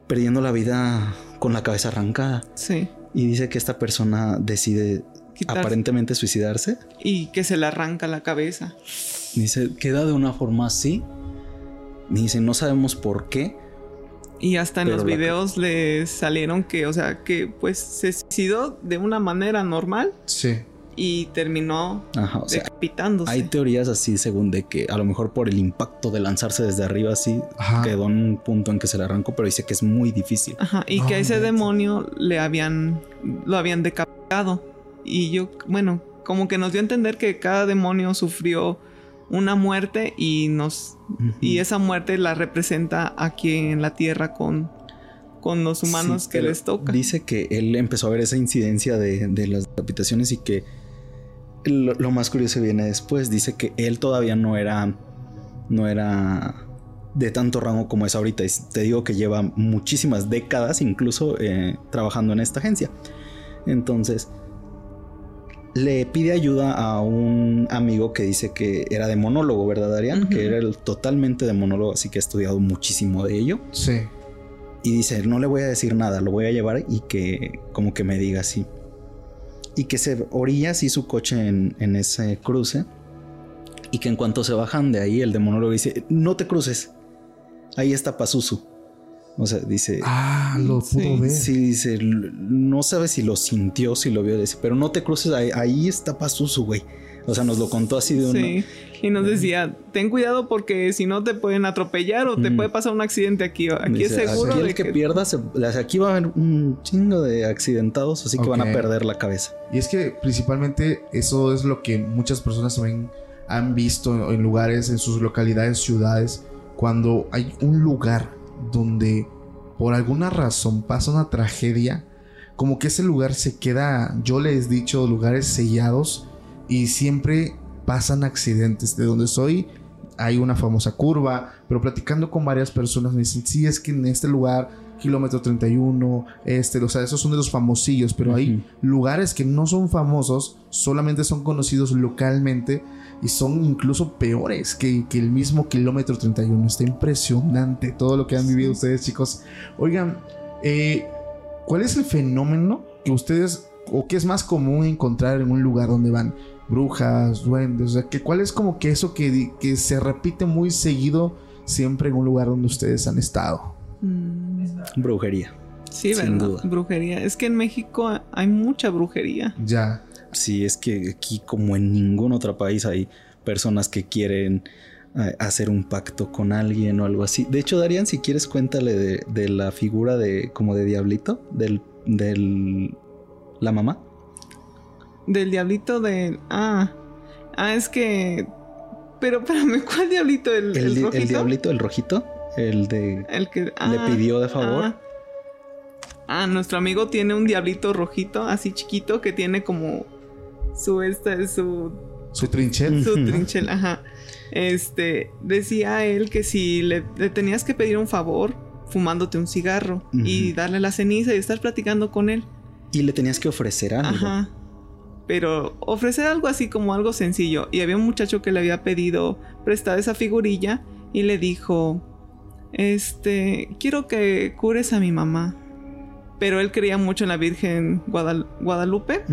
Speaker 1: perdiendo la vida con la cabeza arrancada.
Speaker 2: Sí.
Speaker 1: Y dice que esta persona decide aparentemente suicidarse.
Speaker 2: Y que se le arranca la cabeza.
Speaker 1: Dice, queda de una forma así. Dice, no sabemos por qué.
Speaker 2: Y hasta en los
Speaker 1: la-
Speaker 2: videos le salieron que, o sea, que pues se suicidó de una manera normal
Speaker 3: Sí.
Speaker 2: Y terminó
Speaker 1: Ajá, o sea,
Speaker 2: decapitándose.
Speaker 1: hay teorías así según de que a lo mejor por el impacto de lanzarse desde arriba así
Speaker 3: Ajá.
Speaker 1: quedó en un punto en que se le arrancó, pero dice que es muy difícil.
Speaker 2: Ajá, y que a ese demonio le habían, lo habían decapitado. Y yo, bueno, como que nos dio a entender que cada demonio sufrió una muerte y nos, y esa muerte la representa aquí en la tierra con, con los humanos
Speaker 1: Sí,
Speaker 2: que les toca.
Speaker 1: Dice que él empezó a ver esa incidencia de, de las decapitaciones y que lo, lo más curioso viene después. Dice que él todavía no era, no era de tanto rango como es ahorita. Y te digo que lleva muchísimas décadas incluso eh, trabajando en esta agencia. Entonces le pide ayuda a un amigo que dice que era de monólogo, ¿verdad, Darían?
Speaker 2: Ujú.
Speaker 1: Que era el, totalmente de monólogo, así que ha estudiado muchísimo de ello.
Speaker 3: Sí.
Speaker 1: Y dice, no le voy a decir nada, lo voy a llevar y que como que me diga así. Y que se orilla así su coche en, en ese cruce. Y que en cuanto se bajan de ahí, el demonólogo dice, no te cruces. Ahí está Pazuzu. O sea, dice...
Speaker 3: Ah, lo
Speaker 2: Sí.
Speaker 3: pudo ver.
Speaker 1: Sí, dice, "L- no sabe si lo sintió, si lo vio, dice, pero no te cruces, ahí, ahí está Pazuzu, güey. O sea, nos lo contó así de una...
Speaker 2: Sí, y nos decía, ten cuidado porque si no te pueden atropellar o te
Speaker 1: Mm.
Speaker 2: puede pasar un accidente aquí. Aquí
Speaker 1: Dice,
Speaker 2: es seguro
Speaker 1: aquí el
Speaker 2: de
Speaker 1: que,
Speaker 2: que...
Speaker 1: pierda, se- aquí va a haber un chingo de accidentados, así que van a perder la cabeza.
Speaker 3: Y es que principalmente eso es lo que muchas personas también han visto en lugares, en sus localidades, ciudades, cuando hay un lugar donde por alguna razón pasa una tragedia, como que ese lugar se queda, yo les he dicho, lugares sellados y siempre pasan accidentes. De donde soy hay una famosa curva, pero platicando con varias personas me dicen, sí, es que en este lugar kilómetro 31, este, o sea, esos son de los famosillos, pero hay lugares que no son famosos, solamente son conocidos localmente y son incluso peores que, el mismo kilómetro 31. Está impresionante todo lo que han vivido ustedes, chicos. Oigan, eh, ¿cuál es el fenómeno que ustedes o que es más común encontrar en un lugar donde van brujas, duendes? O sea, que ¿cuál es como que eso que, que se repite muy seguido siempre en un lugar donde ustedes han estado?
Speaker 1: Mm. Brujería.
Speaker 2: Sí, sin Duda. Brujería. Es que en México hay mucha brujería.
Speaker 3: Ya.
Speaker 1: Sí, es que aquí como en ningún otro país hay personas que quieren eh, hacer un pacto con alguien o algo así. De hecho, Darían, si quieres, cuéntale de, la figura de como de diablito, del, del la mamá.
Speaker 2: Del diablito de... Ah, ah, es que... Pero espérame, ¿cuál diablito? ¿El,
Speaker 1: el, el, el diablito, el rojito? El de...
Speaker 2: El que... le
Speaker 1: ah, pidió de favor.
Speaker 2: Ah. ah. nuestro amigo tiene un diablito rojito, así chiquito, que tiene como su... Esta, su...
Speaker 3: Su trinchel.
Speaker 2: Su trinchel, ajá. Este, decía él que si le, tenías que pedir un favor fumándote un cigarro y darle la ceniza y estar platicando con él.
Speaker 1: Y le tenías que ofrecer algo. Ajá.
Speaker 2: Pero ofrecer algo así como algo sencillo. Y había un muchacho que le había pedido prestar esa figurilla y le dijo, este, quiero que cures a mi mamá. Pero él creía mucho en la Virgen Guadalupe.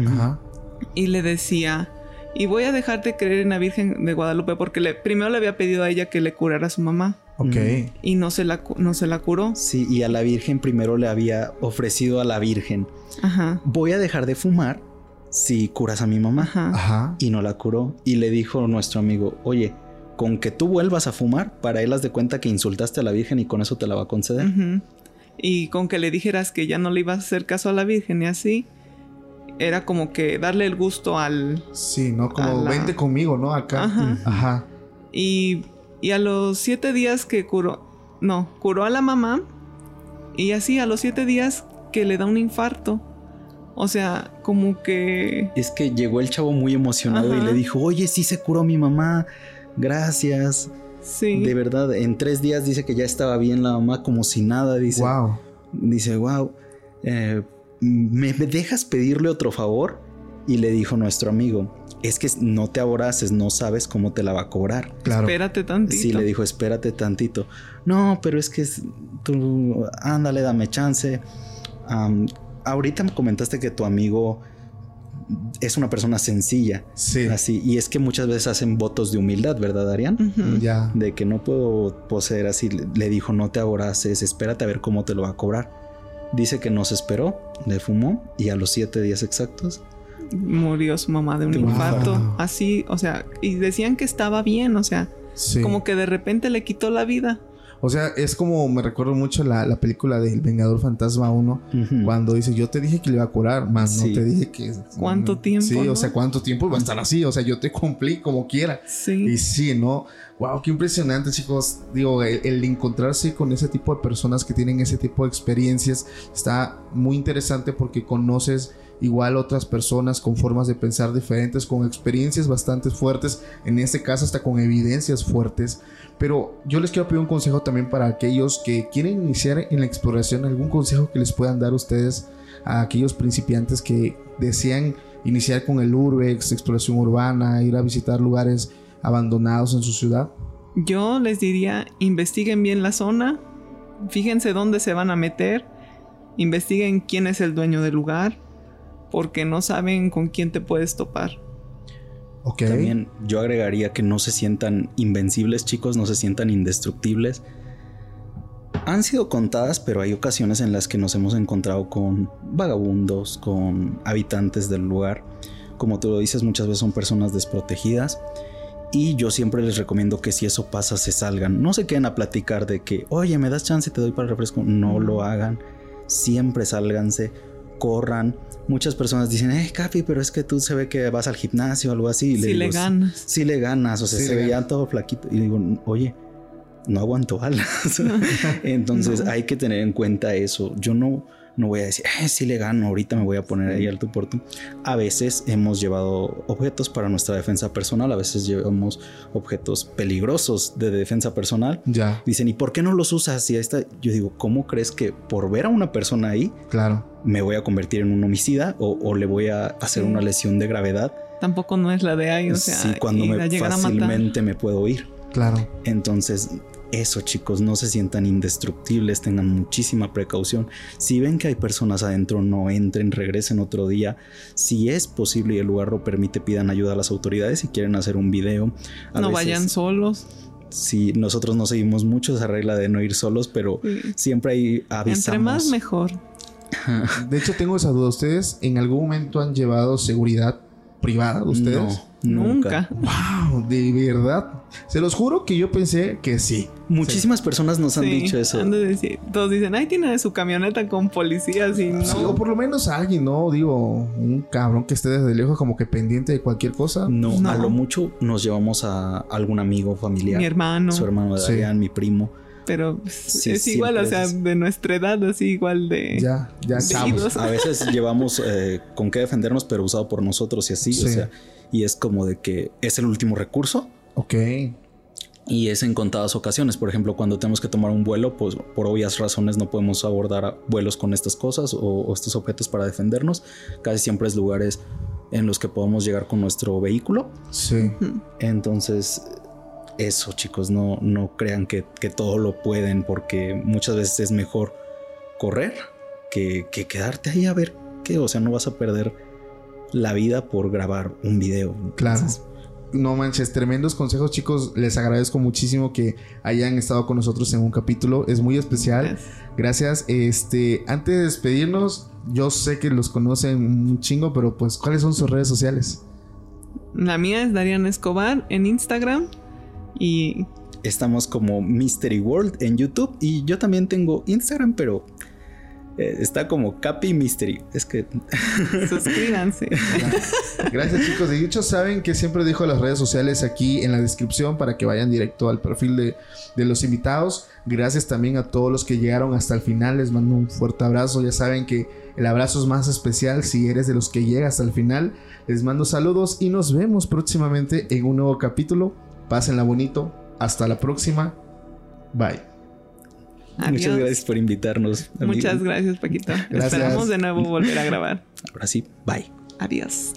Speaker 2: Y le decía, y voy a dejar de creer en la Virgen de Guadalupe porque le, primero le había pedido a ella que le curara a su mamá.
Speaker 3: Ok.
Speaker 2: Y no se, la, no se la curó.
Speaker 1: Sí, y a la Virgen primero le había ofrecido a la Virgen. Ajá. Voy a dejar de fumar si curas a mi mamá. Ajá. Y no la curó. Y le dijo nuestro amigo, oye, con que tú vuelvas a fumar, para él haz de cuenta que insultaste a la Virgen y con eso te la va a conceder.
Speaker 2: Y con que le dijeras que ya no le ibas a hacer caso a la Virgen y así, era como que darle el gusto al...
Speaker 3: Sí, ¿no? Como vente conmigo, ¿no? Acá. Ajá. Ajá.
Speaker 2: Y, y a los siete días que curó, no, curó a la mamá y así a los siete días que le da un infarto. O sea, como que...
Speaker 1: Es que llegó el chavo muy emocionado y le dijo, oye, sí se curó mi mamá gracias.
Speaker 2: Sí.
Speaker 1: De verdad, en tres días dice que ya estaba bien la mamá, como si nada. Dice,
Speaker 3: wow.
Speaker 1: Dice, wow. Eh, ¿Me dejas pedirle otro favor? Y le dijo nuestro amigo, es que no te aboraces, no sabes cómo te la va a cobrar.
Speaker 3: Claro.
Speaker 2: Espérate tantito.
Speaker 1: Sí, le dijo, espérate tantito. No, pero es que tú, ándale, dame chance. Ahorita me comentaste que tu amigo es una persona sencilla.
Speaker 3: Sí.
Speaker 1: Así. Y es que muchas veces hacen votos de humildad, ¿verdad, Arián?
Speaker 3: Ya.
Speaker 1: De que no puedo poseer así. Le dijo, no te aboraces, espérate a ver cómo te lo va a cobrar. Dice que no se esperó, le fumó y a los siete días exactos
Speaker 2: murió su mamá de un infarto. Así, o sea, y decían que estaba bien, o sea, como que de repente le quitó la vida.
Speaker 3: O sea, es como me recuerdo mucho la, la película del Vengador Fantasma 1, cuando dice, yo te dije que le iba a curar, más no te dije que...
Speaker 2: ¿Cuánto tiempo?
Speaker 3: Sí, o sea, ¿cuánto tiempo va a estar así? O sea, yo te cumplí como quiera.
Speaker 2: Sí.
Speaker 3: Y sí, ¿no? Wow, qué impresionante, chicos. Digo, el, encontrarse con ese tipo de personas que tienen ese tipo de experiencias está muy interesante porque conoces igual otras personas con formas de pensar diferentes, con experiencias bastante fuertes, en este caso hasta con evidencias fuertes. Pero yo les quiero pedir un consejo también para aquellos que quieren iniciar en la exploración, algún consejo que les puedan dar ustedes a aquellos principiantes que desean iniciar con el urbex, exploración urbana, ir a visitar lugares abandonados en su ciudad.
Speaker 2: Yo les diría, investiguen bien la zona, fíjense dónde se van a meter, investiguen quién es el dueño del lugar, porque no saben con quién te puedes topar.
Speaker 1: También yo agregaría que no se sientan invencibles, chicos, no se sientan indestructibles. Han sido contadas, pero hay ocasiones en las que nos hemos encontrado con vagabundos, con habitantes del lugar. Como tú lo dices, muchas veces son personas desprotegidas. Y yo siempre les recomiendo que si eso pasa, se salgan. No se queden a platicar de que, oye, me das chance, te doy para el refresco. No lo hagan. Siempre sálganse, corran muchas personas dicen, eh, Capi, pero es que tú se ve que vas al gimnasio o algo así.
Speaker 2: Si le, ganas.
Speaker 1: Si le ganas, o sea, se veía todo flaquito. Y digo, oye, no aguanto alas. Entonces hay que tener en cuenta eso. Yo no, no voy a decir, eh, sí le gano, ahorita me voy a poner ahí al tú por tú. A veces hemos llevado objetos para nuestra defensa personal, a veces llevamos objetos peligrosos de defensa personal.
Speaker 3: Ya.
Speaker 1: Dicen, ¿y por qué no los usas? Y esta, yo digo, ¿cómo crees que por ver a una persona ahí,
Speaker 3: claro,
Speaker 1: me voy a convertir en un homicida o, le voy a hacer una lesión de gravedad?
Speaker 2: Tampoco no es la de ahí, o sea,
Speaker 1: sí, cuando me fácilmente me puedo ir.
Speaker 3: Claro.
Speaker 1: Entonces, eso chicos, no se sientan indestructibles, tengan muchísima precaución. Si ven que hay personas adentro, no entren, regresen otro día. Si es posible y el lugar lo permite, pidan ayuda a las autoridades si quieren hacer un video.
Speaker 2: no vayan solos.
Speaker 1: Si nosotros no seguimos mucho esa regla de no ir solos, pero siempre hay avisamos.
Speaker 2: Entre más mejor.
Speaker 3: De hecho, tengo esa duda. ¿Ustedes en algún momento han llevado seguridad privada de ustedes?
Speaker 1: Nunca.
Speaker 3: Wow, de verdad. Se los juro que yo pensé que sí.
Speaker 1: Muchísimas personas nos han dicho eso.
Speaker 2: decir, todos dicen, ay, tiene su camioneta con policías y no.
Speaker 3: o por lo menos alguien, ¿no? Digo, un cabrón que esté desde lejos como que pendiente de cualquier cosa.
Speaker 1: No, a lo mucho nos llevamos a algún amigo familiar.
Speaker 2: Mi hermano.
Speaker 1: Su hermano de Adrián, mi primo
Speaker 2: pero es igual, o sea, de nuestra edad, así igual de.
Speaker 3: Ya, ya estamos.
Speaker 1: A veces llevamos eh, con qué defendernos, pero usado por nosotros y así, o sea, y es como de que es el último recurso.
Speaker 3: Ok.
Speaker 1: Y es en contadas ocasiones. Por ejemplo, cuando tenemos que tomar un vuelo, pues por obvias razones no podemos abordar vuelos con estas cosas o, estos objetos para defendernos. Casi siempre es lugares en los que podemos llegar con nuestro vehículo.
Speaker 3: Sí.
Speaker 1: Entonces, eso, chicos, no, no crean que, todo lo pueden, porque muchas veces es mejor correr que, que quedarte ahí a ver qué. O sea, no vas a perder la vida por grabar un video.
Speaker 3: Claro. No manches, tremendos consejos, chicos. Les agradezco muchísimo que hayan estado con nosotros en un capítulo. Es muy especial. Gracias. Este, antes de despedirnos, yo sé que los conocen un chingo, pero pues, ¿cuáles son sus redes sociales?
Speaker 2: La mía es Darian Escobar en Instagram y
Speaker 1: estamos como Mystery World en YouTube y yo también tengo Instagram, pero está como Capi Mystery. Es que.
Speaker 2: Suscríbanse.
Speaker 3: Gracias, chicos. De hecho, saben que siempre dejo las redes sociales aquí en la descripción para que vayan directo al perfil de, de los invitados. Gracias también a todos los que llegaron hasta el final. Les mando un fuerte abrazo. Ya saben que el abrazo es más especial si eres de los que llegas hasta el final. Les mando saludos y nos vemos próximamente en un nuevo capítulo. Pásenla bonito. Hasta la próxima. Bye.
Speaker 1: Muchas gracias por invitarnos.
Speaker 2: Muchas gracias, Paquito. Esperamos de nuevo volver a grabar.
Speaker 1: Ahora sí, bye.
Speaker 2: Adiós.